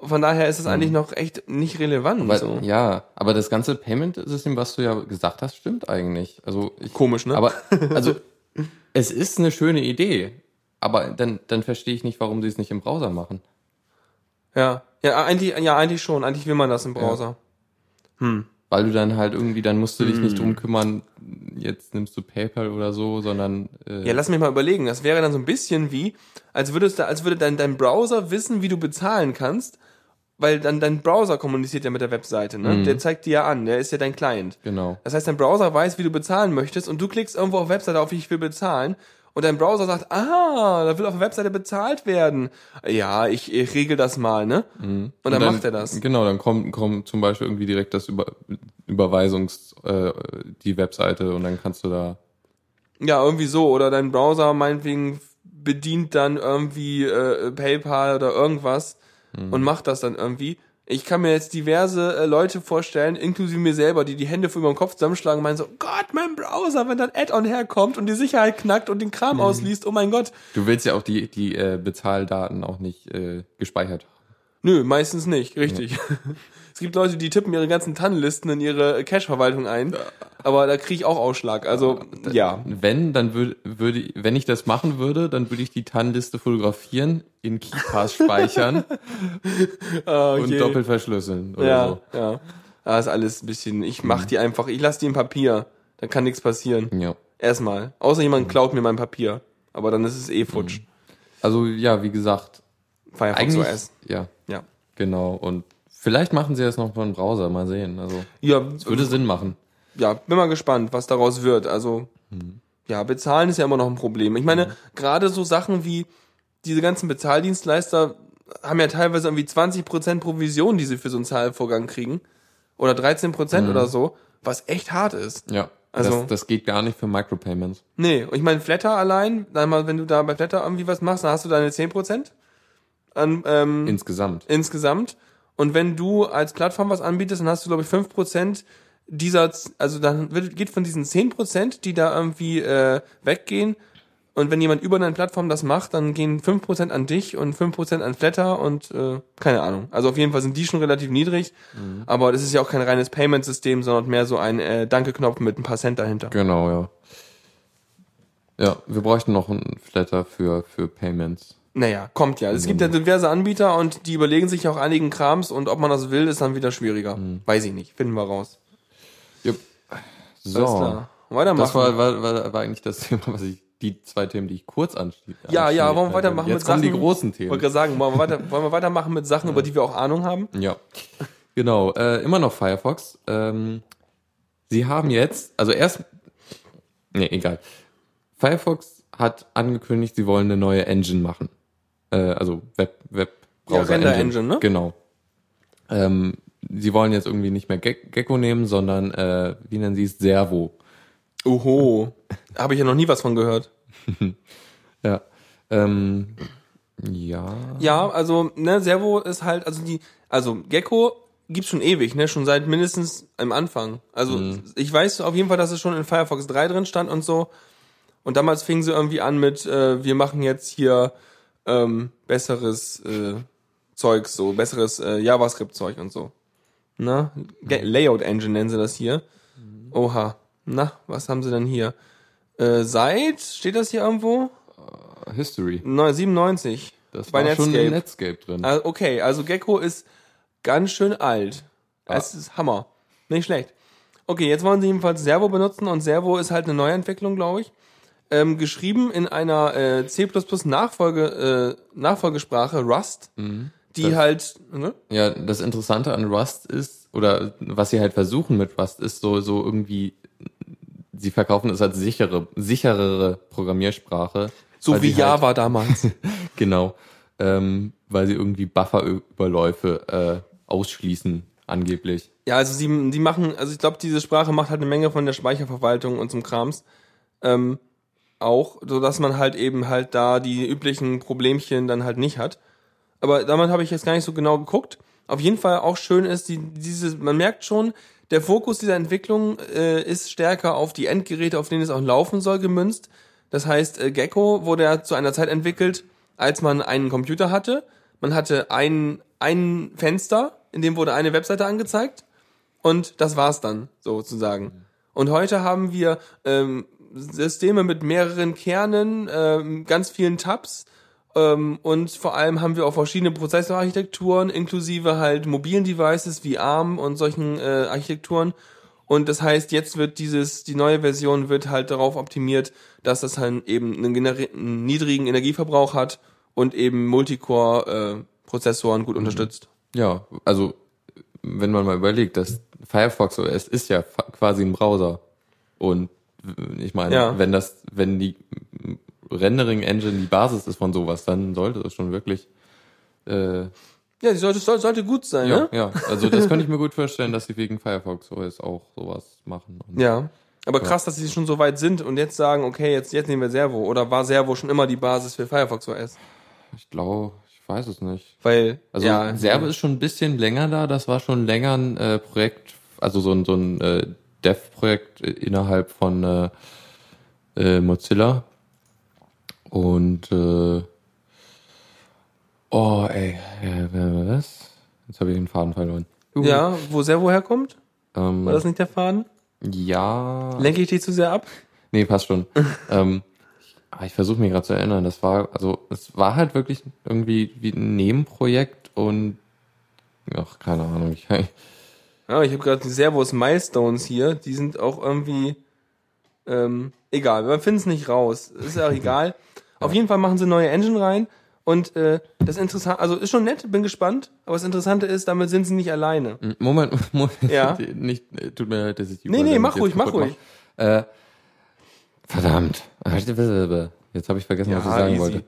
Von daher ist es eigentlich noch echt nicht relevant. Weil, so. Ja, aber das ganze Payment-System, was du ja gesagt hast, stimmt eigentlich. Also ich, Komisch, ne? Aber also es ist eine schöne Idee, aber dann dann verstehe ich nicht, warum sie es nicht im Browser machen. Ja, ja, eigentlich, ja, eigentlich schon. Eigentlich will man das im Browser. Weil du dann halt irgendwie, dann musst du dich nicht Hm. drum kümmern, jetzt nimmst du PayPal oder so, sondern äh, Ja, lass mich mal überlegen. Das wäre dann so ein bisschen wie, als würdest du, als würde dein, dein Browser wissen, wie du bezahlen kannst, weil dann dein Browser kommuniziert ja mit der Webseite, ne? Der zeigt dir ja an, der ist ja dein Client. genau. Das heißt, dein Browser weiß, wie du bezahlen möchtest und du klickst irgendwo auf Webseite auf, ich will bezahlen und dein Browser sagt, ah, da will auf der Webseite bezahlt werden. Ja, ich, ich regel das mal, ne? Und dann, macht er das. Genau, dann kommt, kommt zum Beispiel irgendwie direkt das Über, Überweisungs, äh, die Webseite und dann kannst du da. Ja, irgendwie so. Oder dein Browser meinetwegen bedient dann irgendwie äh, PayPal oder irgendwas und macht das dann irgendwie. Ich kann mir jetzt diverse äh, Leute vorstellen, inklusive mir selber, die die Hände vor über den Kopf zusammenschlagen und meinen so, Gott, mein Browser, wenn dann Add-on herkommt und die Sicherheit knackt und den Kram ausliest, oh mein Gott. Du willst ja auch die, die äh, Bezahldaten auch nicht äh, gespeichert haben. Nö, meistens nicht, richtig. Es gibt Leute, die tippen ihre ganzen TAN-Listen in ihre Cache-Verwaltung ein, aber da kriege ich auch Ausschlag. Also, ja. Wenn, dann würde, würde, ich- wenn ich das machen würde, dann würde ich die TAN-Liste fotografieren, in KeyPass speichern Oh, und doppelt verschlüsseln oder Ja, so. ja. Da ist alles ein bisschen, ich mach die einfach, ich lass die im Papier. Da kann nichts passieren. Ja. Erstmal. Außer jemand klaut mir mein Papier. Aber dann ist es eh futsch. Also ja, wie gesagt, Firefox eigentlich, OS. ja, Ja. genau. Und vielleicht machen sie das noch von Browser, mal sehen. Also Ja, würde Sinn machen. ja, bin mal gespannt, was daraus wird. Also, ja, bezahlen ist ja immer noch ein Problem. Ich meine, gerade so Sachen wie diese ganzen Bezahldienstleister haben ja teilweise irgendwie 20% Provision, die sie für so einen Zahlvorgang kriegen. Oder 13% oder so, was echt hart ist. Ja. Also- das, das geht gar nicht für Micropayments. Nee, und ich meine, Flatter allein, dann mal, wenn du da bei Flatter irgendwie was machst, dann hast du deine 10% an, ähm, Insgesamt. insgesamt. Und wenn du als Plattform was anbietest, dann hast du, glaube ich, 5% dieser, also dann wird, geht von diesen 10%, die da irgendwie äh, weggehen. Und wenn jemand über deine Plattform das macht, dann gehen 5% an dich und 5% an Flatter und äh, keine Ahnung. Also auf jeden Fall sind die schon relativ niedrig. Aber das ist ja auch kein reines Payment-System, sondern mehr so ein äh, Danke-Knopf mit ein paar Cent dahinter. Genau, ja. Ja, wir bräuchten noch einen Flatter für, für Payments. Naja, kommt ja. Es gibt ja diverse Anbieter und die überlegen sich auch einigen Krams und ob man das will, ist dann wieder schwieriger. Weiß ich nicht. Finden wir raus. Jupp. So. Alles klar. Weitermachen. Das war, war, war, war eigentlich das Thema, was ich, die zwei Themen, die ich kurz anschließe. ja, ja, wollen wir weitermachen Jetzt mit Sachen. die großen Wollte Themen. gerade sagen, wollen wir, weiter, wollen wir weitermachen mit Sachen, über die wir auch Ahnung haben? Ja. Genau, äh, immer noch Firefox. Ähm, sie haben jetzt, also erst, nee, egal. Firefox hat angekündigt, sie wollen eine neue Engine machen. Äh, also Web, Web Ja, Browser Render Engine, ne? Genau. Ähm, sie wollen jetzt irgendwie nicht mehr Ge Gecko nehmen, sondern äh, wie nennen sie es Servo. Oho. Habe ich ja noch nie was von gehört. Ja. Ähm, Ja. Ja, also, ne, Servo ist halt, also die, also Gecko gibt's schon ewig, ne, schon seit mindestens am Anfang. Also, ich weiß auf jeden Fall, dass es schon in Firefox 3 drin stand und so. Und damals fingen sie irgendwie an mit, äh, wir machen jetzt hier ähm, besseres äh, Zeug, so besseres äh, JavaScript-Zeug und so. Na, Ge- Layout Engine nennen sie das hier. Oha. Na, was haben sie denn hier? Äh, seit, steht das hier irgendwo? History. 97. Das war schon in Netscape. Netscape drin. Ah, Okay, also Gecko ist ganz schön alt. Ah. Es ist Hammer. Nicht schlecht. Okay, jetzt wollen sie jedenfalls Servo benutzen und Servo ist halt eine Neuentwicklung, glaube ich. Ähm, geschrieben in einer äh, C++ Nachfolge, äh, Nachfolgesprache Rust, Mhm. die halt, ne? Ja, das Interessante an Rust ist, oder was sie halt versuchen mit Rust, ist so, so irgendwie, sie verkaufen es als sichere, sicherere Programmiersprache. so wie halt- Java damals. Genau. Ähm, weil sie irgendwie Bufferüberläufe äh, ausschließen, angeblich. Ja, also sie, die machen, also ich glaube, diese Sprache macht halt eine Menge von der Speicherverwaltung und zum Krams. Ähm, auch, so dass man halt eben halt da die üblichen Problemchen dann halt nicht hat. Aber damit habe ich jetzt gar nicht so genau geguckt. Auf jeden Fall auch schön ist, die, diese, man merkt schon, der Fokus dieser Entwicklung äh, ist stärker auf die Endgeräte, auf denen es auch laufen soll, gemünzt. Das heißt, äh, Gecko wurde ja zu einer Zeit entwickelt, als man einen Computer hatte. Man hatte ein, ein Fenster, in dem wurde eine Webseite angezeigt und das war's dann sozusagen. Und heute haben wir ähm, Systeme mit mehreren Kernen, ähm, ganz vielen Tabs ähm, und vor allem haben wir auch verschiedene Prozessorarchitekturen inklusive halt mobilen Devices wie ARM und solchen äh, Architekturen. Und das heißt, jetzt wird dieses, die neue Version wird halt darauf optimiert, dass das halt eben einen, einen niedrigen Energieverbrauch hat und eben Multicore-Prozessoren gut unterstützt. Ja, also wenn man mal überlegt, dass Firefox OS ist ja quasi ein Browser. Und äh, ich meine, Ja. wenn das, wenn die Rendering Engine die Basis ist von sowas, dann sollte das schon wirklich äh, Ja, die sollte, sollte, sollte gut sein, ja, ne? ja. Also das könnte ich mir gut vorstellen, dass sie wegen Firefox OS auch sowas machen. Ja. Aber krass, dass sie schon so weit sind und jetzt sagen, okay, jetzt, jetzt nehmen wir Servo. Oder war Servo schon immer die Basis für Firefox OS? Ich glaube, ich weiß es nicht. Weil, Also ja, Servo ist schon ein bisschen länger da. Das war schon länger ein äh, Projekt, also so ein, so ein äh, Dev-Projekt äh, innerhalb von äh, äh, Mozilla. Und äh, oh, ey, äh, was? Jetzt habe ich den Faden verloren. Uh, ja, wo Servo herkommt? ähm, War das nicht der Faden? ja. Lenke ich dich zu sehr ab? Nee, passt schon. ähm, aber ich versuche mich gerade zu erinnern. Das war, also es war halt wirklich irgendwie wie ein Nebenprojekt und ach, keine Ahnung. Ich, Ja, ich habe gerade die Servos Milestones hier. Die sind auch irgendwie, ähm, egal. Wir finden es nicht raus. Ist ja auch egal. Auf jeden Fall machen sie neue Engine rein. Und äh, das Interessante, also ist schon nett, bin gespannt. Aber das Interessante ist, damit sind sie nicht alleine. Moment, Moment. Ja. Nicht, äh, tut mir leid, dass ich die Nee, nee, mach ruhig, mach ruhig. Äh, verdammt. Jetzt habe ich vergessen, was ich sagen easy. wollte.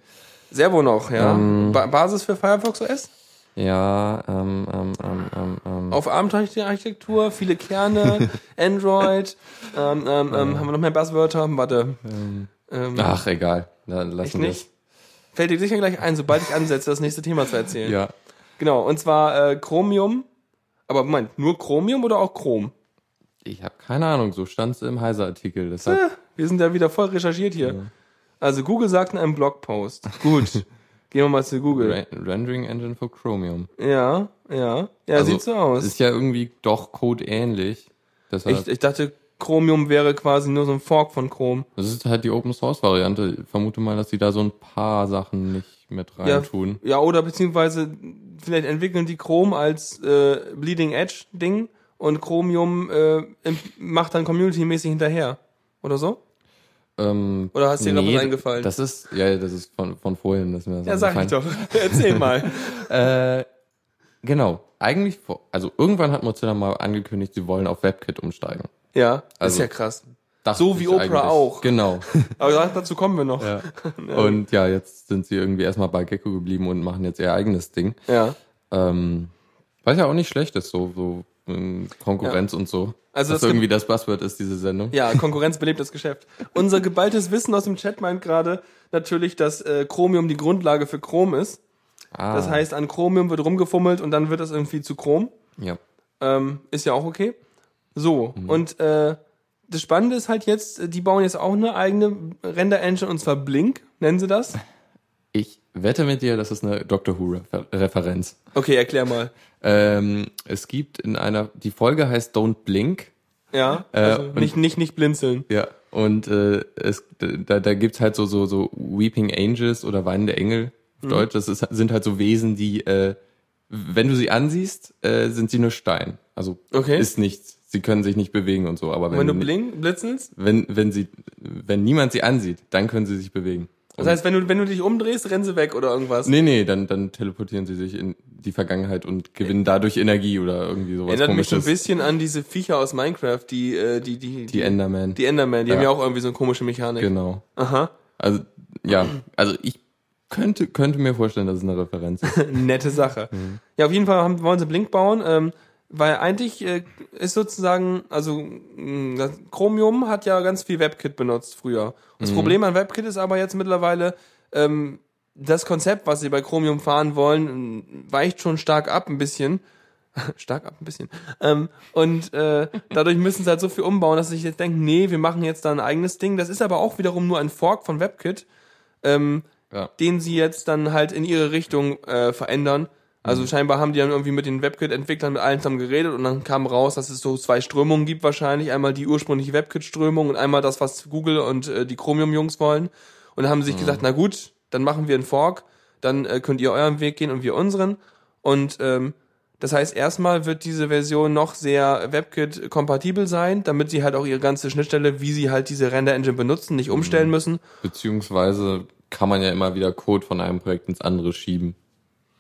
Servo noch, ja. Ähm. ba Basis für Firefox OS? Ja, ähm, ähm, ähm, ähm, ähm. Auf ARM-Architektur, viele Kerne, Android, ähm, ähm, ähm, haben wir noch mehr Buzzwörter? Warte. Ähm, Ach, egal. Dann lassen wir nicht? Fällt dir sicher gleich ein, sobald ich ansetze, das nächste Thema zu erzählen. Ja. Genau, und zwar äh, Chromium. Aber Moment, nur Chromium oder auch Chrom? Ich habe keine Ahnung, so stand's im Heise-Artikel. Deshalb, Äh, wir sind ja wieder voll recherchiert hier. Also Google sagt in einem Blogpost. Gut. Gehen wir mal zu Google. Re Rendering Engine for Chromium. Ja, ja. Ja, Also, sieht so aus. Ist ja irgendwie doch codeähnlich. Deshalb, Ich, ich dachte, Chromium wäre quasi nur so ein Fork von Chrome. das ist halt die Open Source Variante. Ich vermute mal, dass die da so ein paar Sachen nicht mit Ja, reintun. ja, oder beziehungsweise vielleicht entwickeln die Chrome als äh, Bleeding Edge Ding und Chromium äh, macht dann community-mäßig hinterher. Oder so? Ähm, Oder hast dir gerade was eingefallen? Das ist, ja, das ist von, von vorhin. Das ist mir das Ja, sag ich doch. Erzähl mal. Äh, genau. Eigentlich, vor, also irgendwann hat Mozilla mal angekündigt, sie wollen auf WebKit umsteigen. Ja, ist Also- ja krass. So wie Oprah auch. Genau. Aber da- dazu kommen wir noch. ja. Und ja, jetzt sind sie irgendwie erstmal bei Gecko geblieben und machen jetzt ihr eigenes Ding. Ja. Ähm, was ja auch nicht schlecht ist, so, so ähm, Konkurrenz und so. Also das irgendwie das Buzzword ist, diese Sendung. Ja, Konkurrenz belebt das Geschäft. Unser geballtes Wissen aus dem Chat meint gerade natürlich, dass äh, Chromium die Grundlage für Chrom ist. Ah, Das heißt, an Chromium wird rumgefummelt und dann wird das irgendwie zu Chrom. ja. Ähm, ist ja auch okay. So, und äh, das Spannende ist halt jetzt, äh, die bauen jetzt auch eine eigene Render-Engine und zwar Blink, nennen sie das. Ich wette mit dir, das ist eine Doctor Who-Referenz. Okay, erklär mal. Ähm, es gibt in einer, die Folge heißt Don't Blink. Ja, also und- nicht, nicht, nicht blinzeln. Ja. Und äh, es, da, da gibt's halt so, so, so Weeping Angels oder weinende Engel auf Deutsch. Das ist, sind halt so Wesen, die, äh, wenn du sie ansiehst, äh, sind sie nur Stein. Also Okay. ist nichts. Sie können sich nicht bewegen und so. Aber wenn, Wenn du blink, blitzelst, wenn, wenn sie, wenn niemand sie ansieht, dann können sie sich bewegen. Das heißt, wenn du, wenn du dich umdrehst, rennen sie weg oder irgendwas. Nee, nee, dann, dann teleportieren sie sich in die Vergangenheit und gewinnen dadurch Energie oder irgendwie sowas Erinnert mich so ein komisches. bisschen an diese Viecher aus Minecraft, die, äh, die, die, Die Enderman. die Enderman, die haben Ja. ja auch irgendwie so eine komische Mechanik. Genau. Aha. Also, ja, also ich könnte, könnte mir vorstellen, dass es eine Referenz ist. Nette Sache. Ja, auf jeden Fall haben, wollen sie Blink bauen, ähm, weil eigentlich äh, ist sozusagen, also mh, das Chromium hat ja ganz viel WebKit benutzt früher. Das Problem an WebKit ist aber jetzt mittlerweile, ähm, das Konzept, was sie bei Chromium fahren wollen, mh, weicht schon stark ab ein bisschen. stark ab ein bisschen. Ähm, und äh, dadurch müssen sie halt so viel umbauen, dass sie sich jetzt denken, nee, wir machen jetzt da ein eigenes Ding. Das ist aber auch wiederum nur ein Fork von WebKit. Ähm, Ja. den sie jetzt dann halt in ihre Richtung äh, verändern. Also scheinbar haben die dann irgendwie mit den WebKit-Entwicklern mit allen zusammen geredet und dann kam raus, dass es so zwei Strömungen gibt wahrscheinlich. Einmal die ursprüngliche WebKit-Strömung und einmal das, was Google und äh, die Chromium-Jungs wollen. Und dann haben sie sich gesagt, na gut, dann machen wir einen Fork, dann äh, könnt ihr euren Weg gehen und wir unseren. Und ähm, das heißt, erstmal wird diese Version noch sehr WebKit-kompatibel sein, damit sie halt auch ihre ganze Schnittstelle, wie sie halt diese Render-Engine benutzen, nicht umstellen müssen. Beziehungsweise kann man ja immer wieder Code von einem Projekt ins andere schieben.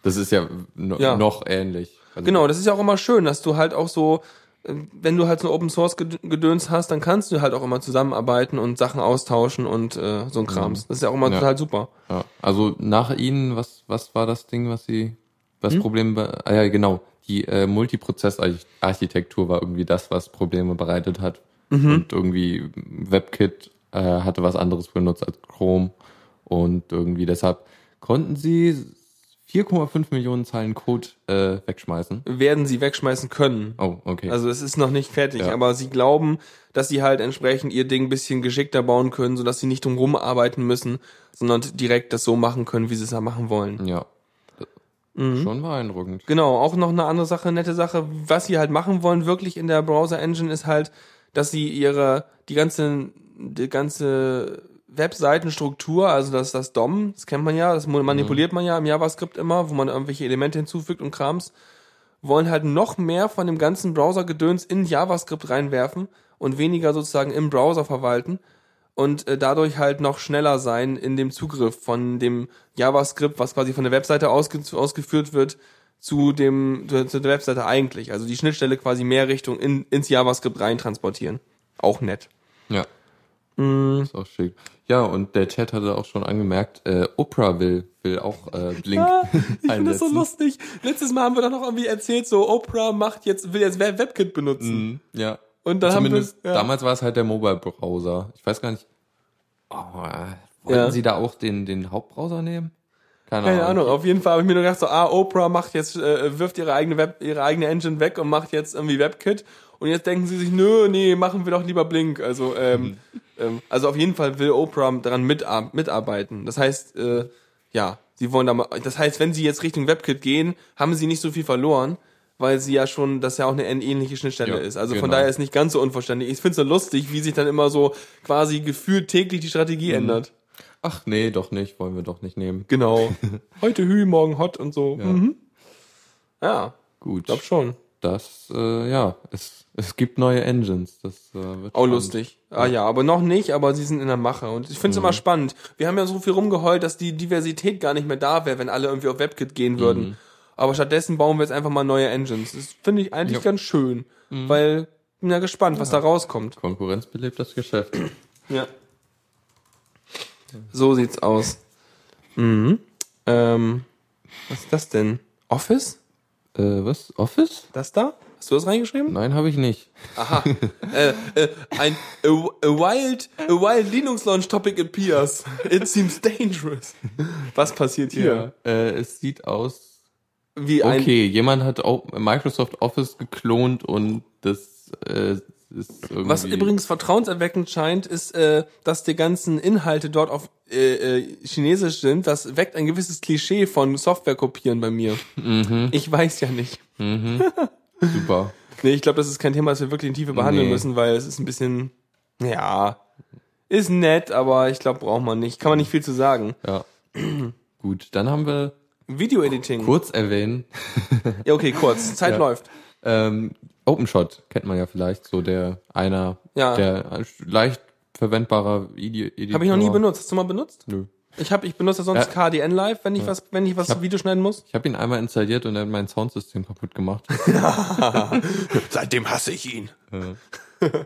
Das ist ja, Ja. noch ähnlich. Also, Genau, das ist ja auch immer schön, dass du halt auch so, äh, wenn du halt so Open Source Ged- Gedöns hast, dann kannst du halt auch immer zusammenarbeiten und Sachen austauschen und äh, so ein Krams. Das ist ja auch immer Ja. total super. Ja. Also nach ihnen, was, was war das Ding, was sie, was Hm? Problem, be- ah ja, genau. Die äh, Multiprozess-Architektur war irgendwie das, was Probleme bereitet hat. Mhm. Und irgendwie WebKit äh, hatte was anderes benutzt als Chrome. Und irgendwie deshalb konnten sie 4,5 Millionen Zeilen Code äh, wegschmeißen. Werden sie wegschmeißen können. Oh, okay. Also es ist noch nicht fertig, Ja. aber sie glauben, dass sie halt entsprechend ihr Ding ein bisschen geschickter bauen können, sodass sie nicht drum arbeiten müssen, sondern direkt das so machen können, wie sie es ja machen wollen. ja. Mhm. Schon beeindruckend. Genau, auch noch eine andere Sache, nette Sache, was sie halt machen wollen wirklich in der Browser Engine ist halt, dass sie ihre die ganze die ganze Webseitenstruktur, also das das DOM, das kennt man ja, das manipuliert man ja im JavaScript immer, wo man irgendwelche Elemente hinzufügt und Krams, wollen halt noch mehr von dem ganzen Browser-Gedöns in JavaScript reinwerfen und weniger sozusagen im Browser verwalten und äh, dadurch halt noch schneller sein in dem Zugriff von dem JavaScript, was quasi von der Webseite ausge ausgeführt wird, zu dem zu, zu der Webseite eigentlich. Also die Schnittstelle quasi mehr Richtung in, ins JavaScript rein transportieren. Auch nett. Ja. Mhm. Ist auch schick. Ja, und der Chat hatte auch schon angemerkt, äh, Oprah will, will auch äh, Blink Ja, ich finde das so lustig. Letztes Mal haben wir doch noch irgendwie erzählt, so Oprah macht jetzt will jetzt Web- WebKit benutzen. Mhm, ja. Und dann haben wir ja. damals war es halt der Mobile-Browser. Ich weiß gar nicht. Oh, äh, wollten Ja. sie da auch den, den Hauptbrowser nehmen? Keine, Keine Ahnung, auf jeden Fall habe ich mir nur gedacht, so, ah, Oprah macht jetzt, äh, wirft ihre eigene Web, ihre eigene Engine weg und macht jetzt irgendwie WebKit. Und jetzt denken sie sich, nö, nee, machen wir doch lieber Blink. Also, ähm, ähm, also auf jeden Fall will Oprah daran mitar mitarbeiten. Das heißt, äh, ja, sie wollen da mal, das heißt, wenn sie jetzt Richtung WebKit gehen, haben sie nicht so viel verloren, weil sie ja schon, das ja auch eine ähnliche Schnittstelle Ja, ist. Also von genau. daher ist nicht ganz so unverständlich. Ich finde es so lustig, wie sich dann immer so quasi gefühlt täglich die Strategie ändert. Ach nee, doch nicht, wollen wir doch nicht nehmen. Genau. Heute Hü, morgen Hot und so. Ja, mhm. ja Gut. glaub schon. Das, äh, ja, es, es gibt neue Engines. Das äh, wird Auch spannend. lustig. Ah ja, aber noch nicht, aber sie sind in der Mache. Und ich finde es immer spannend. Wir haben ja so viel rumgeheult, dass die Diversität gar nicht mehr da wäre, wenn alle irgendwie auf WebKit gehen würden. Aber stattdessen bauen wir jetzt einfach mal neue Engines. Das finde ich eigentlich Ja. ganz schön. Weil, bin ja gespannt, was da rauskommt. Konkurrenz belebt das Geschäft. Ja. So sieht's aus. Mhm. Ähm, was ist das denn? Office? Äh, was? Office? Das da? Hast du das reingeschrieben? Nein, habe ich nicht. Aha. äh, äh, ein a, a wild a wild Linux Launch Topic appears. It seems dangerous. Was passiert hier? Äh, es sieht aus. Wie ein Okay, jemand hat Microsoft Office geklont und das äh. Was übrigens vertrauenserweckend scheint, ist, äh, dass die ganzen Inhalte dort auf äh, äh, Chinesisch sind. Das weckt ein gewisses Klischee von Software kopieren bei mir. Mhm. Ich weiß ja nicht. super. Nee, ich glaube, das ist kein Thema, das wir wirklich in Tiefe behandeln Nee. müssen, weil es ist ein bisschen, ja, ist nett, aber ich glaube, braucht man nicht. Kann man nicht viel zu sagen. Ja. Gut, dann haben wir Video-Editing. kurz erwähnen. Ja, okay, kurz. Zeit Ja. läuft. Ähm, OpenShot kennt man ja vielleicht, so der einer Ja. der leicht verwendbarer Editor. Habe ich noch nie benutzt. Hast du mal benutzt? Nö. Ich habe, ich benutze sonst Ja. KDN Live, wenn ich was, wenn ich was hab- Video schneiden muss. Ich habe ihn einmal installiert und er hat mein Soundsystem kaputt gemacht. Seitdem hasse ich ihn.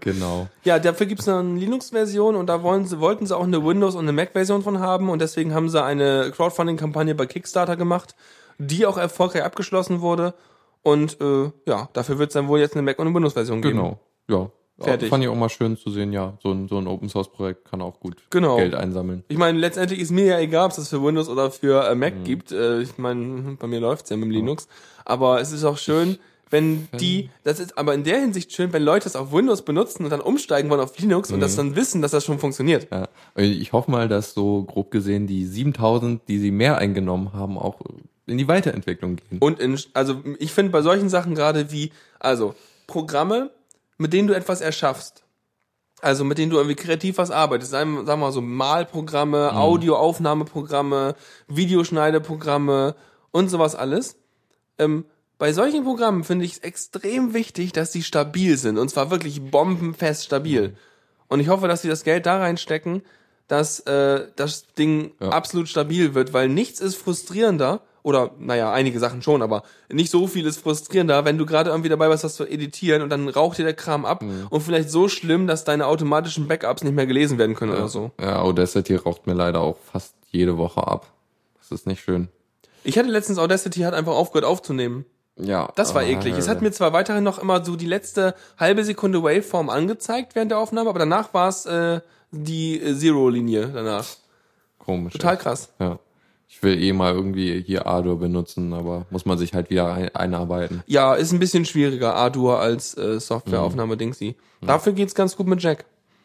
genau. Ja, dafür gibt's eine Linux-Version und da wollen sie, wollten sie auch eine Windows- und eine Mac-Version von haben und deswegen haben sie eine Crowdfunding-Kampagne bei Kickstarter gemacht, die auch erfolgreich abgeschlossen wurde. Und äh, ja, dafür wird's dann wohl jetzt eine Mac- und eine Windows-Version geben. Genau. Ja. Fertig. Fand ich auch mal schön zu sehen, ja. So ein, so ein Open Source Projekt kann auch gut Genau. Geld einsammeln. Ich meine, letztendlich ist mir ja egal, ob es das für Windows oder für äh, Mhm. Mac gibt. Äh, ich meine, bei mir läuft's ja mit dem Linux. Aber es ist auch schön, wenn die, das ist aber in der Hinsicht schön, wenn Leute es auf Windows benutzen und dann umsteigen wollen auf Linux und Mhm. das dann wissen, dass das schon funktioniert. Ja. Und Ich hoffe mal, dass so grob gesehen die 7000, die sie mehr eingenommen haben, auch in die Weiterentwicklung gehen. Und in, also ich finde bei solchen Sachen gerade wie, also Programme, mit denen du etwas erschaffst. Also mit denen du irgendwie kreativ was arbeitest. Sagen, wir mal so Malprogramme, Audioaufnahmeprogramme, Videoschneideprogramme und sowas alles. Ähm, bei solchen Programmen finde ich es extrem wichtig, dass sie stabil sind. Und zwar wirklich bombenfest stabil. Und ich hoffe, dass sie das Geld da reinstecken, dass äh, das Ding Ja. absolut stabil wird, weil nichts ist frustrierender, oder naja, einige Sachen schon, aber nicht so viel ist frustrierender, wenn du gerade irgendwie dabei bist, das zu editieren und dann raucht dir der Kram ab und vielleicht so schlimm, dass deine automatischen Backups nicht mehr gelesen werden können oder so. Ja, Audacity raucht mir leider auch fast jede Woche ab. Das ist nicht schön. Ich hatte letztens Audacity hat einfach aufgehört aufzunehmen. Ja. Das war aber- eklig. Es hat mir zwar weiterhin noch immer so die letzte halbe Sekunde Waveform angezeigt während der Aufnahme, aber danach war es äh, die äh, Zero-Linie danach. komisch. Total krass. Ja. Ich will eh mal irgendwie hier Ardour benutzen, aber muss man sich halt wieder ein, einarbeiten. Ja, ist ein bisschen schwieriger, Ardour als äh, Softwareaufnahme-Dingsy. Dafür geht's ganz gut mit Jack.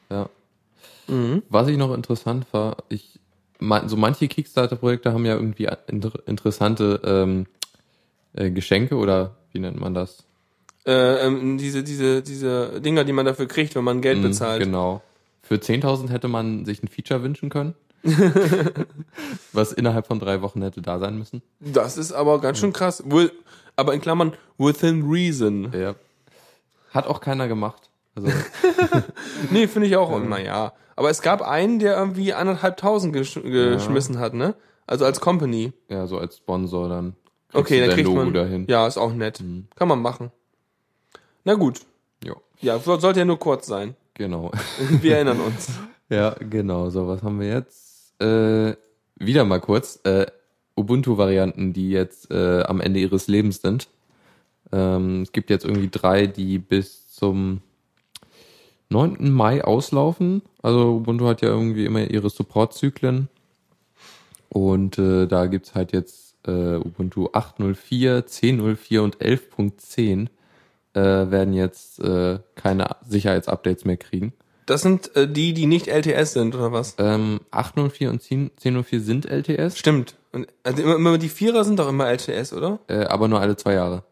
Ja. Was ich noch interessant war, ich so manche Kickstarter-Projekte haben ja irgendwie inter interessante ähm, äh, Geschenke oder wie nennt man das? Äh, ähm, diese, diese, diese Dinger, die man dafür kriegt, wenn man Geld Mhm, bezahlt. Genau. Für 10.000 hätte man sich ein Feature wünschen können. was innerhalb von drei Wochen hätte da sein müssen. Das ist aber ganz schön krass. Aber in Klammern, within reason. Ja. Hat auch keiner gemacht. Also, Nee, finde ich auch, naja. Aber es gab einen, der irgendwie anderthalbtausend gesch geschmissen hat, ne? Also als Company. ja, so als Sponsor dann. Okay, dann kriegt Logo man. dahin. Ja, ist auch nett. Kann man machen. Na gut. Jo, Ja, so- sollte ja nur kurz sein. genau. Wir erinnern uns. Ja, genau. So, was haben wir jetzt? Äh, wieder mal kurz. Äh, Ubuntu-Varianten, die jetzt äh, am Ende ihres Lebens sind. Ähm, es gibt jetzt irgendwie drei, die bis zum 9. Mai auslaufen. Also Ubuntu hat ja irgendwie immer ihre Support-Zyklen. Und äh, da gibt's halt jetzt äh, Ubuntu 8.04, 10.04 und 11.10 äh, werden jetzt äh, keine Sicherheitsupdates mehr kriegen. Das sind äh, die, die nicht LTS sind, oder was? Ähm, 804 und 10, 1004 sind LTS, Stimmt. Und, also immer, immer die Vierer sind doch immer LTS, oder? äh, aber nur alle zwei Jahre.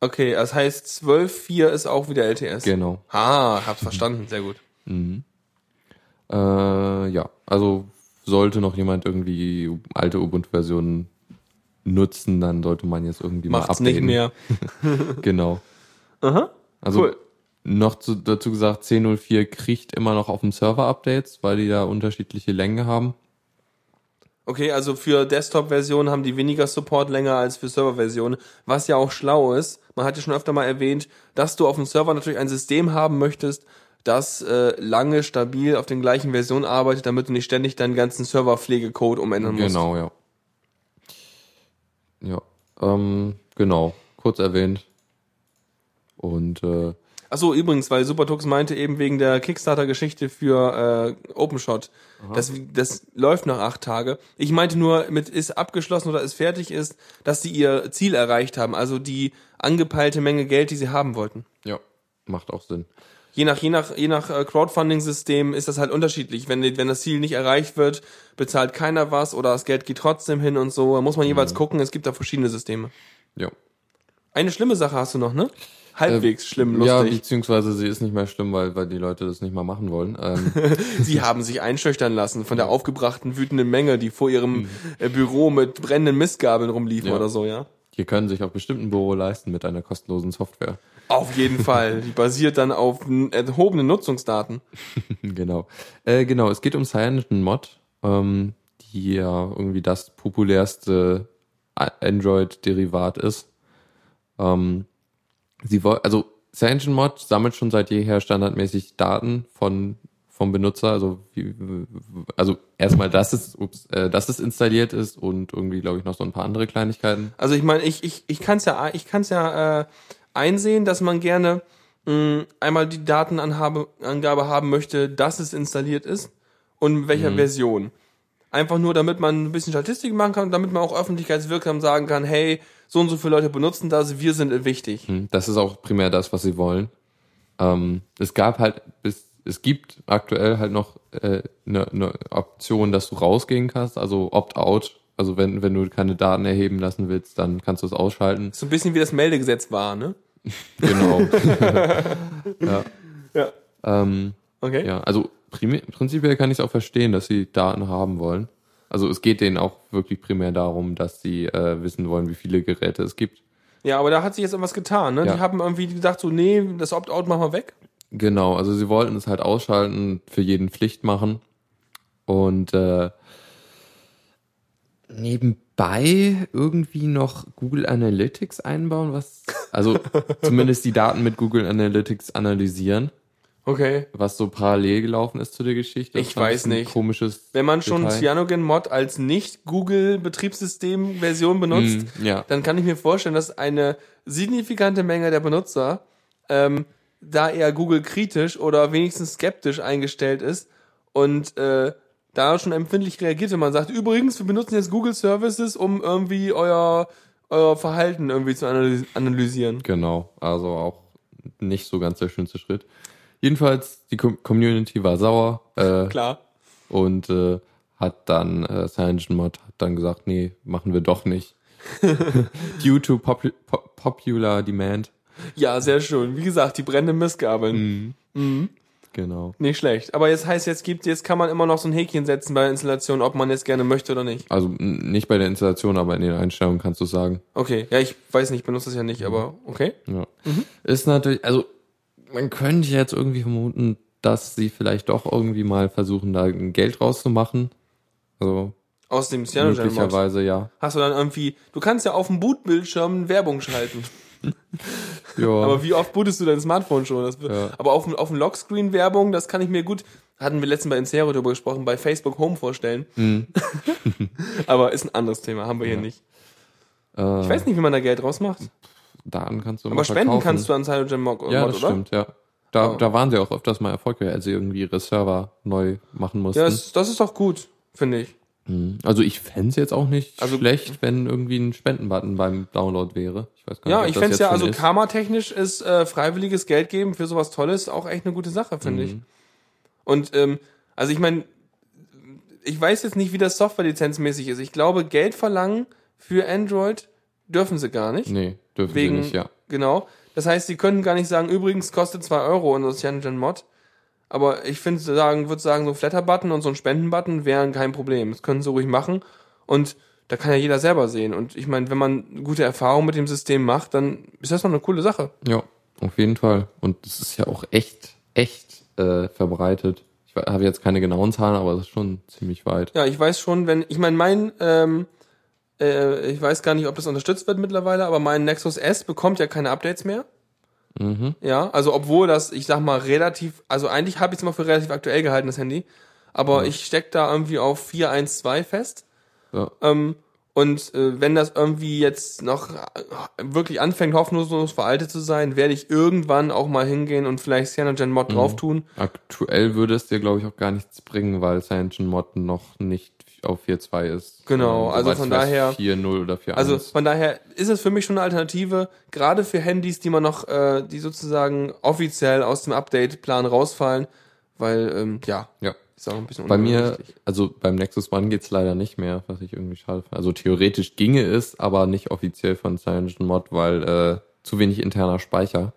Okay, das heißt 12.4 ist auch wieder LTS. Genau. Ah, hab's verstanden, sehr gut. Äh, ja, also sollte noch jemand irgendwie alte Ubuntu-Versionen nutzen, dann sollte man jetzt irgendwie Macht's mal nicht updaten. mehr. Genau. Aha. Also Cool. Noch zu, dazu gesagt, 10.04 kriegt immer noch auf dem Server Updates, weil die da unterschiedliche Längen haben. Okay, also für Desktop-Versionen haben die weniger Support länger als für Server-Versionen, was ja auch schlau ist. Man hat ja schon öfter mal erwähnt, dass du auf dem Server natürlich ein System haben möchtest, das äh, lange stabil auf den gleichen Versionen arbeitet, damit du nicht ständig deinen ganzen Serverpflegecode umändern musst. Genau, ja. Ja, ähm, genau. Kurz erwähnt. Und äh, Achso, übrigens, weil Supertux meinte eben wegen der Kickstarter-Geschichte für äh, OpenShot, das, das läuft noch acht Tage. Ich meinte nur, mit ist abgeschlossen oder ist fertig ist, dass sie ihr Ziel erreicht haben, also die angepeilte Menge Geld, die sie haben wollten. ja, macht auch Sinn. Je nach, je nach, je nach äh, Crowdfunding-System ist das halt unterschiedlich. Wenn, wenn das Ziel nicht erreicht wird, bezahlt keiner was oder das Geld geht trotzdem hin und so. Da muss man jeweils gucken, es gibt da verschiedene Systeme. Ja. Eine schlimme Sache hast du noch, ne? Halbwegs schlimm, Ja, lustig. beziehungsweise sie ist nicht mehr schlimm, weil, weil die Leute das nicht mal machen wollen. Ähm, Sie haben sich einschüchtern lassen von der aufgebrachten, wütenden Menge, die vor ihrem äh, Büro mit brennenden Mistgabeln rumliefen Ja. oder so, ja? die können sich auch bestimmt ein Büro leisten mit einer kostenlosen Software. Auf jeden Fall. Die basiert dann auf erhobenen Nutzungsdaten. genau. Äh, genau, es geht um Cyanogen Mod, ähm, die ja irgendwie das populärste Android-Derivat ist. Ähm, sie woll, also Cyanogen Mod sammelt schon seit jeher standardmäßig Daten von vom Benutzer, also wie, also erstmal, dass es, ups, äh, dass es installiert ist und irgendwie, glaube ich, noch so ein paar andere Kleinigkeiten. Also ich meine, ich, ich, ich kann es ja, ich kann's ja äh, einsehen, dass man gerne mh, einmal die Datenangabe Angabe haben möchte, dass es installiert ist und in welcher Version. Einfach nur, damit man ein bisschen Statistik machen kann und damit man auch öffentlichkeitswirksam sagen kann, hey, so und so viele Leute benutzen das, wir sind wichtig. Hm, Das ist auch primär das, was sie wollen. Ähm, es gab halt bis es gibt aktuell halt noch eine äh, ne ne Option, dass du rausgehen kannst, also Opt-out. Also wenn wenn du keine Daten erheben lassen willst, dann kannst du es ausschalten. So ein bisschen wie das Meldegesetz war, ne? Genau. ja. Ja. Ähm, Okay. ja, also prinzipiell kann ich es auch verstehen, dass sie Daten haben wollen. Also es geht denen auch wirklich primär darum, dass sie äh, wissen wollen, wie viele Geräte es gibt. Ja, aber da hat sich jetzt irgendwas getan, ne? Ja. Die haben irgendwie gedacht, so, nee, das Opt-out machen wir weg. Genau, also sie wollten es halt ausschalten, für jeden Pflicht machen. Und äh, nebenbei irgendwie noch Google Analytics einbauen, was also zumindest die Daten mit Google Analytics analysieren, Okay. was so parallel gelaufen ist zu der Geschichte. Das Ich weiß nicht. Komisches. Wenn man schon Detail. Cyanogen-Mod als Nicht-Google-Betriebssystem-Version benutzt, Mm, ja. dann kann ich mir vorstellen, dass eine signifikante Menge der Benutzer ähm, da eher Google kritisch oder wenigstens skeptisch eingestellt ist und äh, da schon empfindlich reagiert, wenn man sagt, übrigens, wir benutzen jetzt Google Services, um irgendwie euer, euer Verhalten irgendwie zu analy- analysieren. Genau, also auch nicht so ganz der schönste Schritt. Jedenfalls, die Com Community war sauer. Äh, Klar. und äh, hat dann äh, CyanogenMod hat dann gesagt, nee, machen wir doch nicht. Due to popu po popular demand. Ja, sehr schön. Wie gesagt, die brennenden Missgabeln. Genau. Nicht schlecht. Aber jetzt heißt, jetzt gibt, jetzt kann man immer noch so ein Häkchen setzen bei der Installation, ob man jetzt gerne möchte oder nicht. Also nicht bei der Installation, aber in den Einstellungen kannst du sagen. Okay. Ja, ich weiß nicht, ich benutze das ja nicht, aber okay. Ja. Ist natürlich, also man könnte jetzt irgendwie vermuten, dass sie vielleicht doch irgendwie mal versuchen, da ein Geld rauszumachen. Also Aus dem Cyanogen-Mod. möglicherweise ja. Hast du dann irgendwie, du kannst ja auf dem Bootbildschirm Werbung schalten. Ja. Aber wie oft bootest du dein Smartphone schon? Das, Ja. Aber auf, dem- auf dem Lockscreen Werbung, das kann ich mir gut, hatten wir letztens bei Insero darüber gesprochen, bei Facebook Home vorstellen. Mhm. aber ist ein anderes Thema, haben wir hier nicht. äh, Ich weiß nicht, wie man da Geld rausmacht. Daten kannst du Aber spenden verkaufen. kannst du an Cyanogen Mod, Ja, das oder? stimmt, ja. Da, Oh. da waren sie auch öfters mal erfolgreich, als sie irgendwie ihre Server neu machen mussten. Ja, das, das ist doch gut, finde ich. Mhm. also ich fänd's jetzt auch nicht Also- schlecht, wenn irgendwie ein Spendenbutton beim Download wäre. Ich weiß gar Ja, nicht, ob ich fände jetzt ja, also karmatechnisch ist äh, freiwilliges Geld geben für sowas Tolles auch echt eine gute Sache, finde Mhm. ich. Und ähm, also ich meine, ich weiß jetzt nicht, wie das Softwarelizenzmäßig ist. Ich glaube, Geld verlangen für Android dürfen sie gar nicht. Nee, dürfen wegen, sie nicht, ja. genau. Das heißt, sie können gar nicht sagen, übrigens kostet zwei Euro unser CyanogenMod. Aber ich finde, sagen, würde sagen, so ein Flatter-Button und so ein Spenden-Button wären kein Problem. Das können sie ruhig machen. Und da kann ja jeder selber sehen. Und ich meine, wenn man gute Erfahrungen mit dem System macht, dann ist das doch eine coole Sache. Ja, auf jeden Fall. Und es ist ja auch echt, echt äh, verbreitet. Ich habe jetzt keine genauen Zahlen, aber es ist schon ziemlich weit. Ja, ich weiß schon, wenn, ich meine, mein, ähm, äh, ich weiß gar nicht, ob das unterstützt wird mittlerweile, aber mein Nexus S bekommt ja keine Updates mehr. Mhm. Ja, also obwohl das, ich sag mal, relativ, also eigentlich habe ich es immer für relativ aktuell gehalten, das Handy. Aber ich steck da irgendwie auf 412 fest. Ja. Ähm, Und äh, wenn das irgendwie jetzt noch äh, wirklich anfängt, hoffnungslos veraltet zu sein, werde ich irgendwann auch mal hingehen und vielleicht Cyanogen Mod drauf tun. Aktuell würde es dir, glaube ich, auch gar nichts bringen, weil Cyanogen Mod noch nicht auf 4.2 ist. Genau, Ähm, also von daher- 4.0 oder 4.1. Also von daher ist es für mich schon eine Alternative, gerade für Handys, die man noch, äh, die sozusagen offiziell aus dem Update-Plan rausfallen, weil, ähm, ja, ja. ist auch ein bisschen Bei mir, also beim Nexus One geht's leider nicht mehr, was ich irgendwie schade finde. Also theoretisch ginge es, aber nicht offiziell von Cyanogen Mod, weil äh, zu wenig interner Speicher.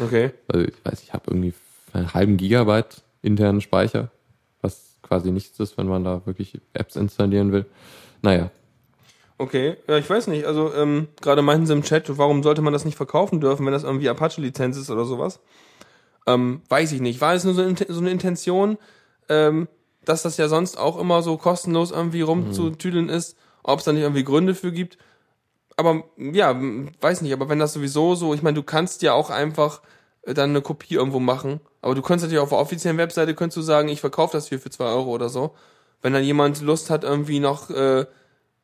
Okay. Also ich weiß, ich habe irgendwie einen halben Gigabyte internen Speicher, quasi nichts ist, wenn man da wirklich Apps installieren will. Naja, Okay, ja, ich weiß nicht. Also ähm, gerade meinten sie im Chat, warum sollte man das nicht verkaufen dürfen, wenn das irgendwie Apache-Lizenz ist oder sowas? Ähm, weiß ich nicht. War es nur so, so eine Intention, ähm, dass das ja sonst auch immer so kostenlos irgendwie rumzutüdeln ist, ob es da nicht irgendwie Gründe für gibt? Aber ja, weiß nicht. Aber wenn das sowieso so, ich meine, du kannst ja auch einfach dann eine Kopie irgendwo machen. Aber du könntest natürlich auf der offiziellen Webseite könntest du sagen, ich verkaufe das hier für zwei Euro oder so. Wenn dann jemand Lust hat, irgendwie noch äh,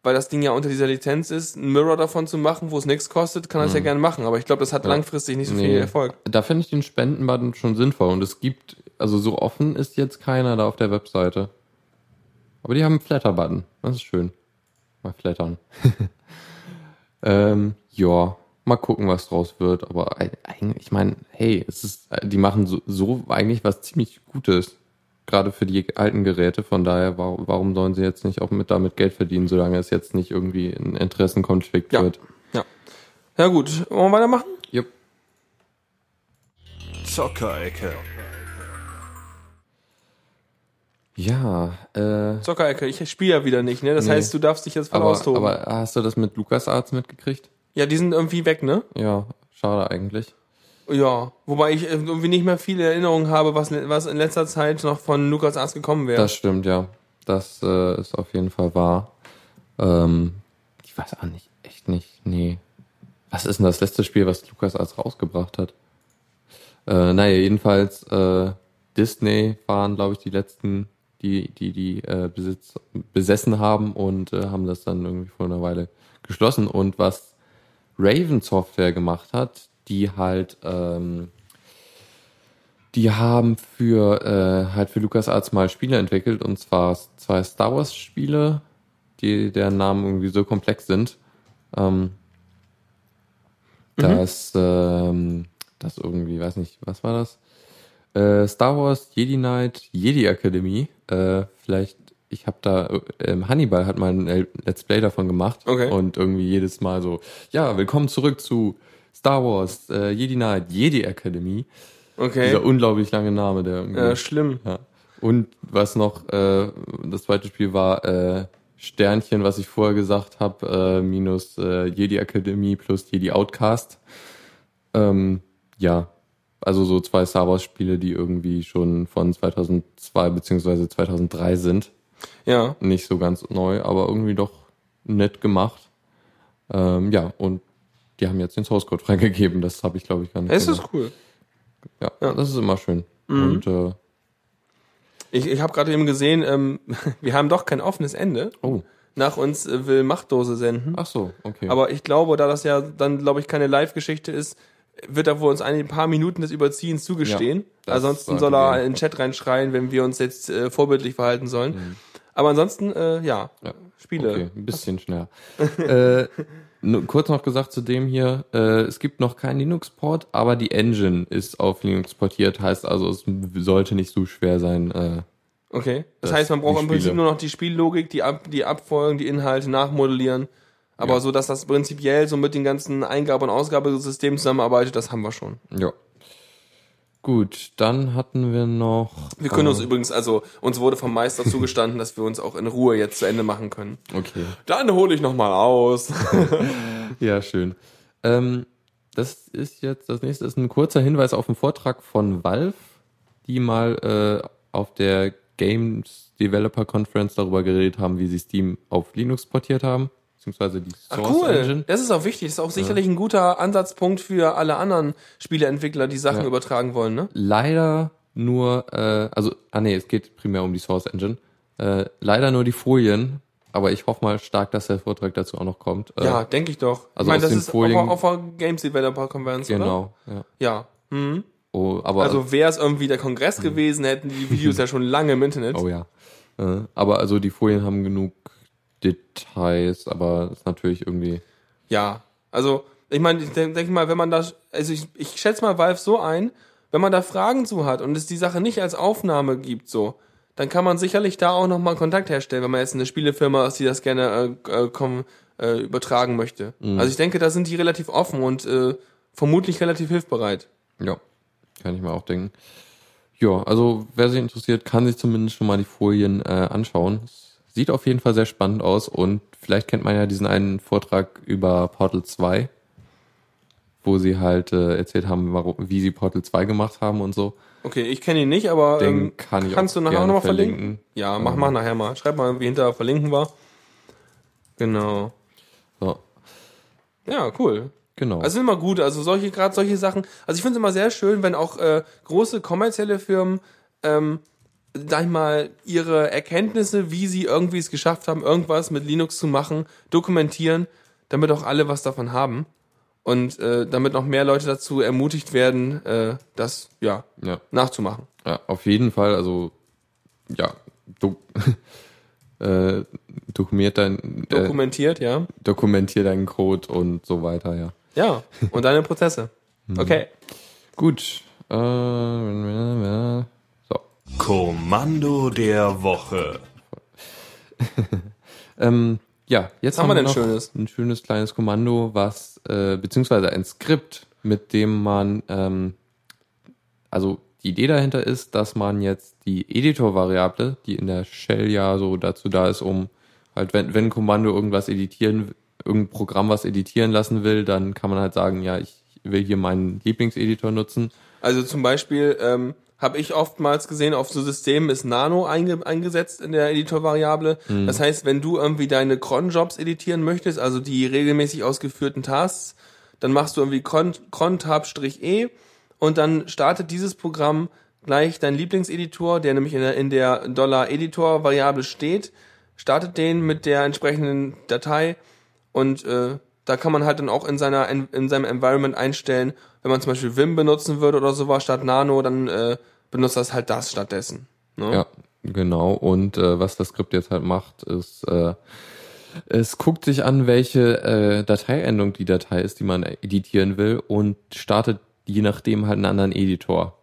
weil das Ding ja unter dieser Lizenz ist, einen Mirror davon zu machen, wo es nichts kostet, kann er es ja gerne machen. Aber ich glaube, das hat Ja. langfristig nicht so viel Nee. Erfolg. da finde ich den Spendenbutton schon sinnvoll und es gibt, also so offen ist jetzt keiner da auf der Webseite. Aber die haben einen Flatter-Button, das ist schön. Mal flattern. ähm, ja, mal gucken, was draus wird. Aber ei- eigentlich, ich meine, hey, es ist, die machen so, so eigentlich was ziemlich Gutes. Gerade für die alten Geräte. Von daher, warum, warum sollen sie jetzt nicht auch mit damit Geld verdienen, solange es jetzt nicht irgendwie ein Interessenkonflikt Ja. wird? Ja. Ja gut, wollen wir weitermachen? Jupp. Zockerecke. Ja, äh, Zockerecke, ich spiele ja wieder nicht, ne? Das Nee. heißt, du darfst dich jetzt voll aber, austoben. aber hast du das mit LucasArts mitgekriegt? Ja, die sind irgendwie weg, ne? Ja, schade eigentlich. Ja. Wobei ich irgendwie nicht mehr viele Erinnerungen habe, was, was in letzter Zeit noch von Lukas Arzt gekommen wäre. Das stimmt, ja. Das äh, ist auf jeden Fall wahr. Ähm, ich weiß auch nicht, echt nicht, nee. Was ist denn das letzte Spiel, was LucasArts rausgebracht hat? Äh, naja, jedenfalls, äh, Disney waren, glaube ich, die letzten, die die, die äh, Besitz, besessen haben und äh, haben das dann irgendwie vor einer Weile geschlossen. Und was Raven Software gemacht hat, die halt ähm, die haben für äh, halt für LucasArts mal Spiele entwickelt und zwar zwei Star Wars Spiele, die deren Namen irgendwie so komplex sind, ähm, dass ähm, das irgendwie, weiß nicht, was war das? Äh, Star Wars Jedi Knight Jedi Academy. Äh, vielleicht, ich habe da äh, ähm, Hannibal hat mal ein Let's Play davon gemacht Okay. und irgendwie jedes Mal so, ja, willkommen zurück zu Star Wars äh, Jedi Knight Jedi Academy. okay. Dieser unglaublich lange Name, der irgendwie. Äh, schlimm. ja. Und was noch, äh, das zweite Spiel war äh, Sternchen, was ich vorher gesagt habe, äh, minus äh, Jedi Academy plus Jedi Outcast. Ähm, ja, also so zwei Star Wars Spiele, die irgendwie schon von 2002 beziehungsweise 2003 sind. Ja. Nicht so ganz neu, aber irgendwie doch nett gemacht. Ähm, ja, und die haben jetzt den Source Code freigegeben. Das habe ich, glaube ich, gar nicht. Es gemacht. ist cool. Ja, Ja. das ist immer schön. Mhm. Und äh, Ich, ich habe gerade eben gesehen, ähm, wir haben doch kein offenes Ende. oh, Nach uns äh, will Machtdose senden. ach so, okay. Aber ich glaube, da das ja dann, glaube ich, keine Live-Geschichte ist, wird er wohl uns ein paar Minuten des Überziehens zugestehen. das ansonsten soll er in den Chat reinschreien, wenn wir uns jetzt äh, vorbildlich verhalten sollen. Aber ansonsten, äh, ja. Ja. Spiele. Okay, ein bisschen schneller. äh, nur kurz noch gesagt zu dem hier, äh, es gibt noch keinen Linux-Port, aber die Engine ist auf Linux portiert, heißt also, es sollte nicht so schwer sein. Äh, Okay. Das, Das- heißt, man braucht im Prinzip nur noch die Spiellogik, die, Ab die Abfolgen, die Inhalte nachmodellieren. Aber Ja. so, dass das prinzipiell so mit den ganzen Eingabe- und Ausgabesystemen zusammenarbeitet, das haben wir schon. ja. Gut, dann hatten wir noch. Wir können äh, uns übrigens, also uns wurde vom Meister zugestanden, dass wir uns auch in Ruhe jetzt zu Ende machen können. Okay. Dann hole ich noch mal aus. Ja, schön. Ähm, das ist jetzt, das nächste ist ein kurzer Hinweis auf einen Vortrag von Valve, die mal äh, auf der Games Developer Conference darüber geredet haben, wie sie Steam auf Linux portiert haben, beziehungsweise die Ach, Source cool. Engine. Das ist auch wichtig. Das ist auch sicherlich ein guter Ansatzpunkt für alle anderen Spieleentwickler, die Sachen Ja. übertragen wollen, ne? Leider nur, äh, also, ah nee, es geht primär um die Source Engine. Äh, leider nur die Folien aber ich hoffe mal stark, dass der Vortrag dazu auch noch kommt. Äh, Ja, denke ich doch. also ich meine, das ist Folien- auf, auf der Games Developer Conference, oder? genau. Ja. Ja. Mhm. Oh, aber Also wäre es irgendwie der Kongress gewesen, hätten die Videos ja schon lange im Internet. oh ja. Äh, aber also die Folien haben genug Details, aber ist natürlich irgendwie. Ja, also ich meine, ich denke denk mal, wenn man da, also ich, ich schätze mal Valve so ein, wenn man da Fragen zu hat und es die Sache nicht als Aufnahme gibt, so, dann kann man sicherlich da auch nochmal Kontakt herstellen, wenn man jetzt eine Spielefirma ist, die das gerne äh, äh, komm, äh, übertragen möchte. Also ich denke, da sind die relativ offen und äh, vermutlich relativ hilfbereit. Ja, kann ich mir auch denken. Ja, also wer sich interessiert, kann sich zumindest schon mal die Folien äh, anschauen. Es sieht auf jeden Fall sehr spannend aus und vielleicht kennt man ja diesen einen Vortrag über Portal 2, wo sie halt äh, erzählt haben, warum, wie sie Portal 2 gemacht haben und so. Okay, ich kenne ihn nicht, aber Den ähm, kann ich kannst du nachher nochmal verlinken? verlinken. Ja, mach Ähm. mal nachher mal. Schreib mal, wie hinterher verlinken war. Genau. So, Ja, cool. genau. Also immer gut, also solche, gerade solche Sachen. Also ich finde es immer sehr schön, wenn auch äh, große kommerzielle Firmen, ähm, sag ich mal, ihre Erkenntnisse, wie sie irgendwie es geschafft haben, irgendwas mit Linux zu machen, dokumentieren, damit auch alle was davon haben. Und äh, damit noch mehr Leute dazu ermutigt werden, äh, das ja ja. nachzumachen. ja, auf jeden Fall, also ja, du, äh, dokumentiert dein, äh, Dokumentiert, ja. dokumentier deinen Code und so weiter, ja. Ja. Und deine Prozesse. Okay. Gut. Äh. Kommando der Woche. Ähm, ja, jetzt Was haben wir noch Schönes? ein schönes kleines Kommando, was äh, beziehungsweise ein Skript, mit dem man ähm, also die Idee dahinter ist, dass man jetzt die Editor-Variable, die in der Shell ja so dazu da ist, um halt wenn wenn ein Kommando irgendwas editieren, irgendein Programm was editieren lassen will, dann kann man halt sagen, ja ich will hier meinen Lieblingseditor nutzen. Also zum Beispiel ähm, habe ich oftmals gesehen, auf so Systemen ist Nano einge eingesetzt in der Editor-Variable. Das heißt, wenn du irgendwie deine Cron-Jobs editieren möchtest, also die regelmäßig ausgeführten Tasks, dann machst du irgendwie Cron- Cron-Tab-E und dann startet dieses Programm gleich dein Lieblingseditor, der nämlich in der, in der $-Editor-Variable steht, startet den mit der entsprechenden Datei und äh, da kann man halt dann auch in seiner in, in seinem Environment einstellen, wenn man zum Beispiel Vim benutzen würde oder sowas statt Nano, dann äh, benutzt das halt das stattdessen. Ne? Ja, genau. Und äh, was das Skript jetzt halt macht, ist, äh, es guckt sich an, welche äh, Dateiendung die Datei ist, die man editieren will und startet je nachdem halt einen anderen Editor.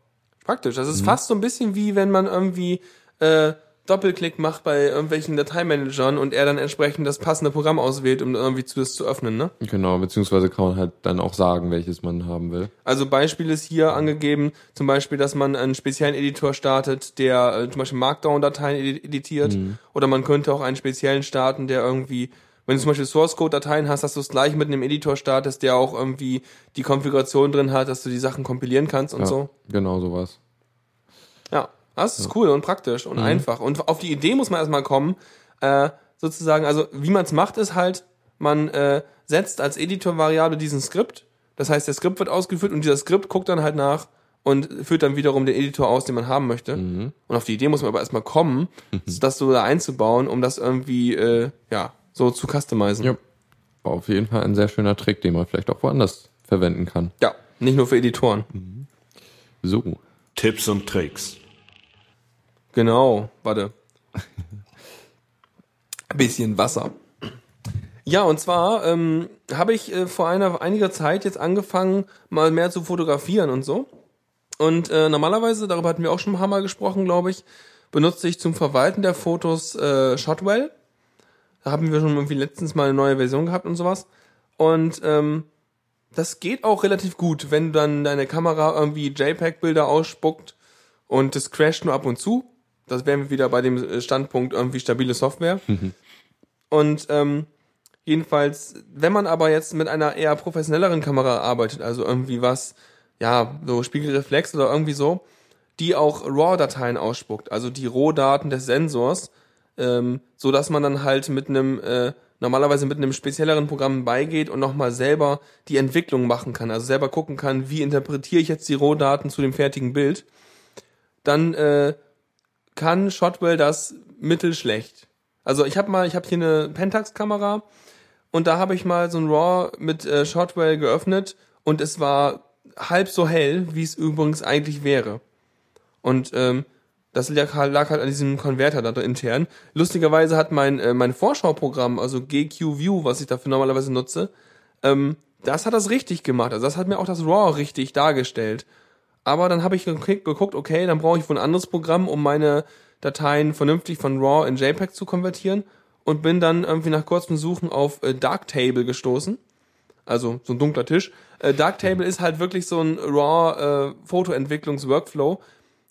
Praktisch. Das Mhm. ist fast so ein bisschen wie wenn man irgendwie äh, Doppelklick macht bei irgendwelchen Dateimanagern und er dann entsprechend das passende Programm auswählt, um irgendwie zu das zu öffnen. Ne? Genau, beziehungsweise kann man halt dann auch sagen, welches man haben will. Also Beispiel ist hier angegeben, zum Beispiel, dass man einen speziellen Editor startet, der äh, zum Beispiel Markdown-Dateien edi- editiert. Oder man könnte auch einen speziellen starten, der irgendwie, wenn du zum Beispiel Source-Code-Dateien hast, dass du es gleich mit einem Editor startest, der auch irgendwie die Konfiguration drin hat, dass du die Sachen kompilieren kannst und Ja, so. genau sowas. Ja, das ist cool und praktisch Mhm. und einfach. Und auf die Idee muss man erstmal kommen, äh, sozusagen, also wie man es macht, ist halt, man äh, setzt als Editor-Variable diesen Skript. Das heißt, der Skript wird ausgeführt und dieser Skript guckt dann halt nach und führt dann wiederum den Editor aus, den man haben möchte. Mhm. Und auf die Idee muss man aber erstmal kommen, das so da einzubauen, um das irgendwie, äh, ja, so zu customizen. Ja. War auf jeden Fall ein sehr schöner Trick, den man vielleicht auch woanders verwenden kann. ja, nicht nur für Editoren. So. Tipps und Tricks. Genau, warte. Bisschen Wasser. Ja, und zwar ähm, habe ich äh, vor einer einiger Zeit jetzt angefangen, mal mehr zu fotografieren und so. Und äh, normalerweise, darüber hatten wir auch schon ein paar Mal gesprochen, glaube ich, benutze ich zum Verwalten der Fotos äh, Shotwell. Da haben wir schon irgendwie letztens mal eine neue Version gehabt und sowas. Und ähm, das geht auch relativ gut, wenn dann deine Kamera irgendwie JPEG-Bilder ausspuckt und das crasht nur ab und zu. Das wären wir wieder bei dem äh, Standpunkt irgendwie stabile Software. Und ähm, jedenfalls, wenn man aber jetzt mit einer eher professionelleren Kamera arbeitet, also irgendwie was, ja, so Spiegelreflex oder irgendwie so, die auch RAW-Dateien ausspuckt, also die Rohdaten des Sensors, ähm, so dass man dann halt mit einem äh, normalerweise mit einem spezielleren Programm beigeht und nochmal selber die Entwicklung machen kann, also selber gucken kann, wie interpretiere ich jetzt die Rohdaten zu dem fertigen Bild, dann äh, kann Shotwell das mittelschlecht. Also ich habe mal, ich habe hier eine Pentax-Kamera und da habe ich mal so ein RAW mit äh, Shotwell geöffnet und es war halb so hell, wie es übrigens eigentlich wäre. Und ähm, das lag, halt- lag halt an diesem Konverter da intern. Lustigerweise hat mein, äh, mein Vorschauprogramm, also GQ View, was ich dafür normalerweise nutze, ähm, das hat das richtig gemacht. Also das hat mir auch das RAW richtig dargestellt. Aber dann habe ich geguckt, okay, dann brauche ich wohl ein anderes Programm, um meine Dateien vernünftig von RAW in JPEG zu konvertieren und bin dann irgendwie nach kurzem Suchen auf äh, Darktable gestoßen. Also so ein dunkler Tisch. Äh, Darktable ist halt wirklich so ein RAW äh, Fotoentwicklungs-Workflow.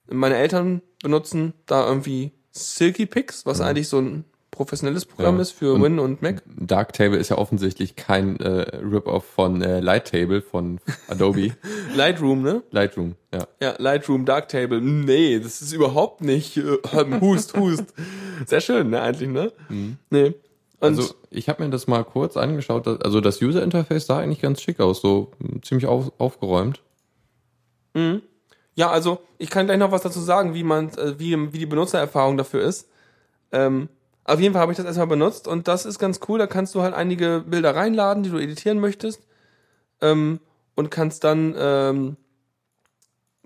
Meine Eltern benutzen da irgendwie Silky Pix, was eigentlich so ein professionelles Programm Ja. ist für Und- Win und Mac. Darktable ist ja offensichtlich kein äh, Rip-Off von äh, Lighttable von Adobe. Lightroom, ne? Lightroom, ja. Ja, Lightroom, Darktable. Nee, das ist überhaupt nicht. Äh, hust, hust. Sehr schön, ne, eigentlich, ne? Nee. Und Also ich habe mir das mal kurz angeschaut. Also das User Interface sah eigentlich ganz schick aus, so mh, ziemlich auf, aufgeräumt. ja, also ich kann gleich noch was dazu sagen, wie man, äh, wie, wie die Benutzererfahrung dafür ist. Ähm, auf jeden Fall habe ich das erstmal benutzt und das ist ganz cool. Da kannst du halt einige Bilder reinladen, die du editieren möchtest. Ähm, und kannst dann, ähm,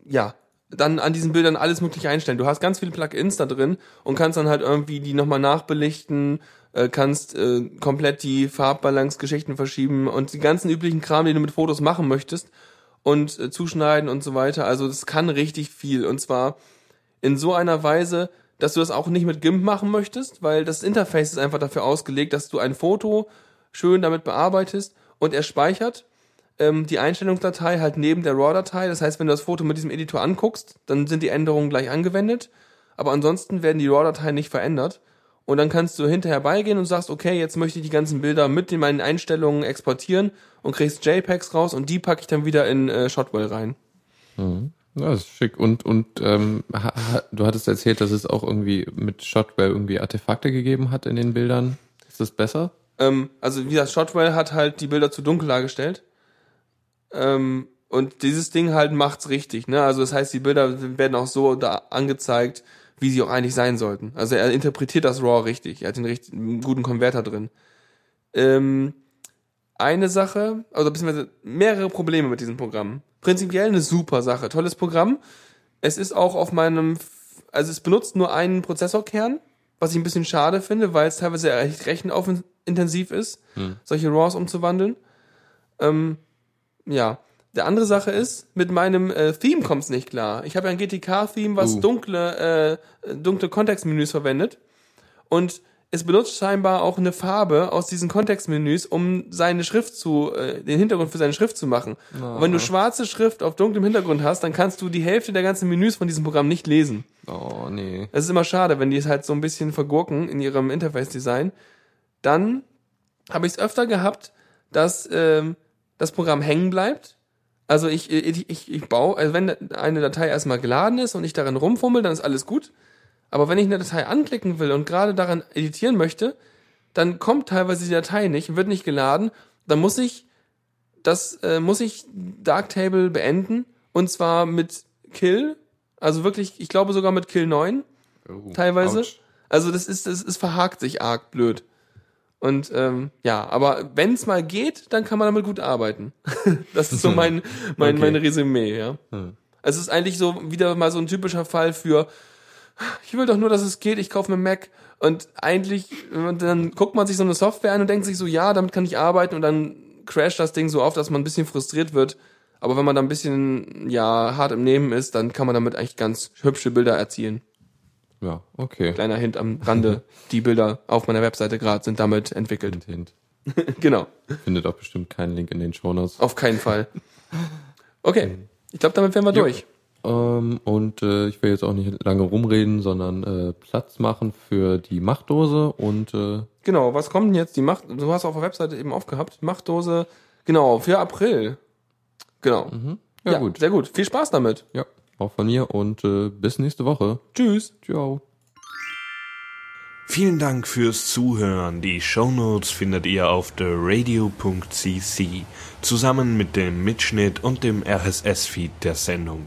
ja, dann an diesen Bildern alles mögliche einstellen. Du hast ganz viele Plugins da drin und kannst dann halt irgendwie die nochmal nachbelichten, äh, kannst äh, komplett die Farbbalance-Geschichten verschieben und die ganzen üblichen Kram, den du mit Fotos machen möchtest und äh, zuschneiden und so weiter. Also das kann richtig viel und zwar in so einer Weise, dass du das auch nicht mit GIMP machen möchtest, weil das Interface ist einfach dafür ausgelegt, dass du ein Foto schön damit bearbeitest und er speichert ähm, die Einstellungsdatei halt neben der RAW-Datei. Das heißt, wenn du das Foto mit diesem Editor anguckst, dann sind die Änderungen gleich angewendet. Aber ansonsten werden die RAW-Dateien nicht verändert. Und dann kannst du hinterher beigehen und sagst, okay, jetzt möchte ich die ganzen Bilder mit in meinen Einstellungen exportieren und kriegst JPEGs raus und die packe ich dann wieder in äh, Shotwell rein. Ja, das ist schick. Und, und ähm, du hattest erzählt, dass es auch irgendwie mit Shotwell irgendwie Artefakte gegeben hat in den Bildern. Ist das besser? Ähm, also wie gesagt, Shotwell hat halt die Bilder zu dunkel dargestellt. Ähm, und dieses Ding halt macht's richtig, ne? Also das heißt, die Bilder werden auch so da angezeigt, wie sie auch eigentlich sein sollten. Also er interpretiert das RAW richtig. Er hat den richtigen einen guten Konverter drin. Ähm, eine Sache, also beziehungsweise mehrere Probleme mit diesem Programm. Prinzipiell eine super Sache, tolles Programm. Es ist auch auf meinem, also es benutzt nur einen Prozessorkern, was ich ein bisschen schade finde, weil es teilweise recht rechenintensiv ist, solche RAWs umzuwandeln. Ähm, ja. Der andere Sache ist, mit meinem äh, Theme kommt's nicht klar. Ich habe ja ein GTK-Theme, was Uh. dunkle, äh, dunkle Kontextmenüs verwendet. Und es benutzt scheinbar auch eine Farbe aus diesen Kontextmenüs, um seine Schrift zu, äh, den Hintergrund für seine Schrift zu machen. Und wenn du schwarze Schrift auf dunklem Hintergrund hast, dann kannst du die Hälfte der ganzen Menüs von diesem Programm nicht lesen. Oh, nee. Es ist immer schade, wenn die es halt so ein bisschen vergurken in ihrem Interface-Design. Dann habe ich es öfter gehabt, dass ähm, das Programm hängen bleibt. Also ich, ich, ich, ich baue, also wenn eine Datei erstmal geladen ist und ich darin rumfummel, dann ist alles gut. Aber wenn ich eine Datei anklicken will und gerade daran editieren möchte, dann kommt teilweise die Datei nicht, wird nicht geladen. Dann muss ich das äh, muss ich Darktable beenden und zwar mit Kill, also wirklich, ich glaube sogar mit Kill 9 Oh, teilweise. ouch. Also das ist, das ist verhakt sich arg blöd. Und ähm, ja, aber wenn es mal geht, dann kann man damit gut arbeiten. das ist so mein, mein, Okay. mein Resümee, ja. Hm. Es ist eigentlich so wieder mal so ein typischer Fall für, ich will doch nur, dass es geht, ich kaufe mir Mac. Und eigentlich, dann guckt man sich so eine Software an und denkt sich so, ja, damit kann ich arbeiten und dann crasht das Ding so auf, dass man ein bisschen frustriert wird. Aber wenn man da ein bisschen, ja, hart im Nehmen ist, dann kann man damit eigentlich ganz hübsche Bilder erzielen. Ja, okay. Kleiner Hint am Rande. Die Bilder auf meiner Webseite gerade sind damit entwickelt. Hint, Hint. genau. Findet auch bestimmt keinen Link in den Shownotes. Auf keinen Fall. Okay. Ich glaube, damit wären wir durch. Ähm, und äh, ich will jetzt auch nicht lange rumreden, sondern äh, Platz machen für die Machtdose und äh, Genau. Was kommt denn jetzt? Die Macht, du hast auf der Webseite eben aufgehabt. Machtdose. Genau. Für April. Genau. ja, gut. Sehr gut. Viel Spaß damit. Ja, auch von mir und äh, bis nächste Woche. Tschüss. Ciao. Vielen Dank fürs Zuhören. Die Shownotes findet ihr auf theradio.cc zusammen mit dem Mitschnitt und dem RSS-Feed der Sendung.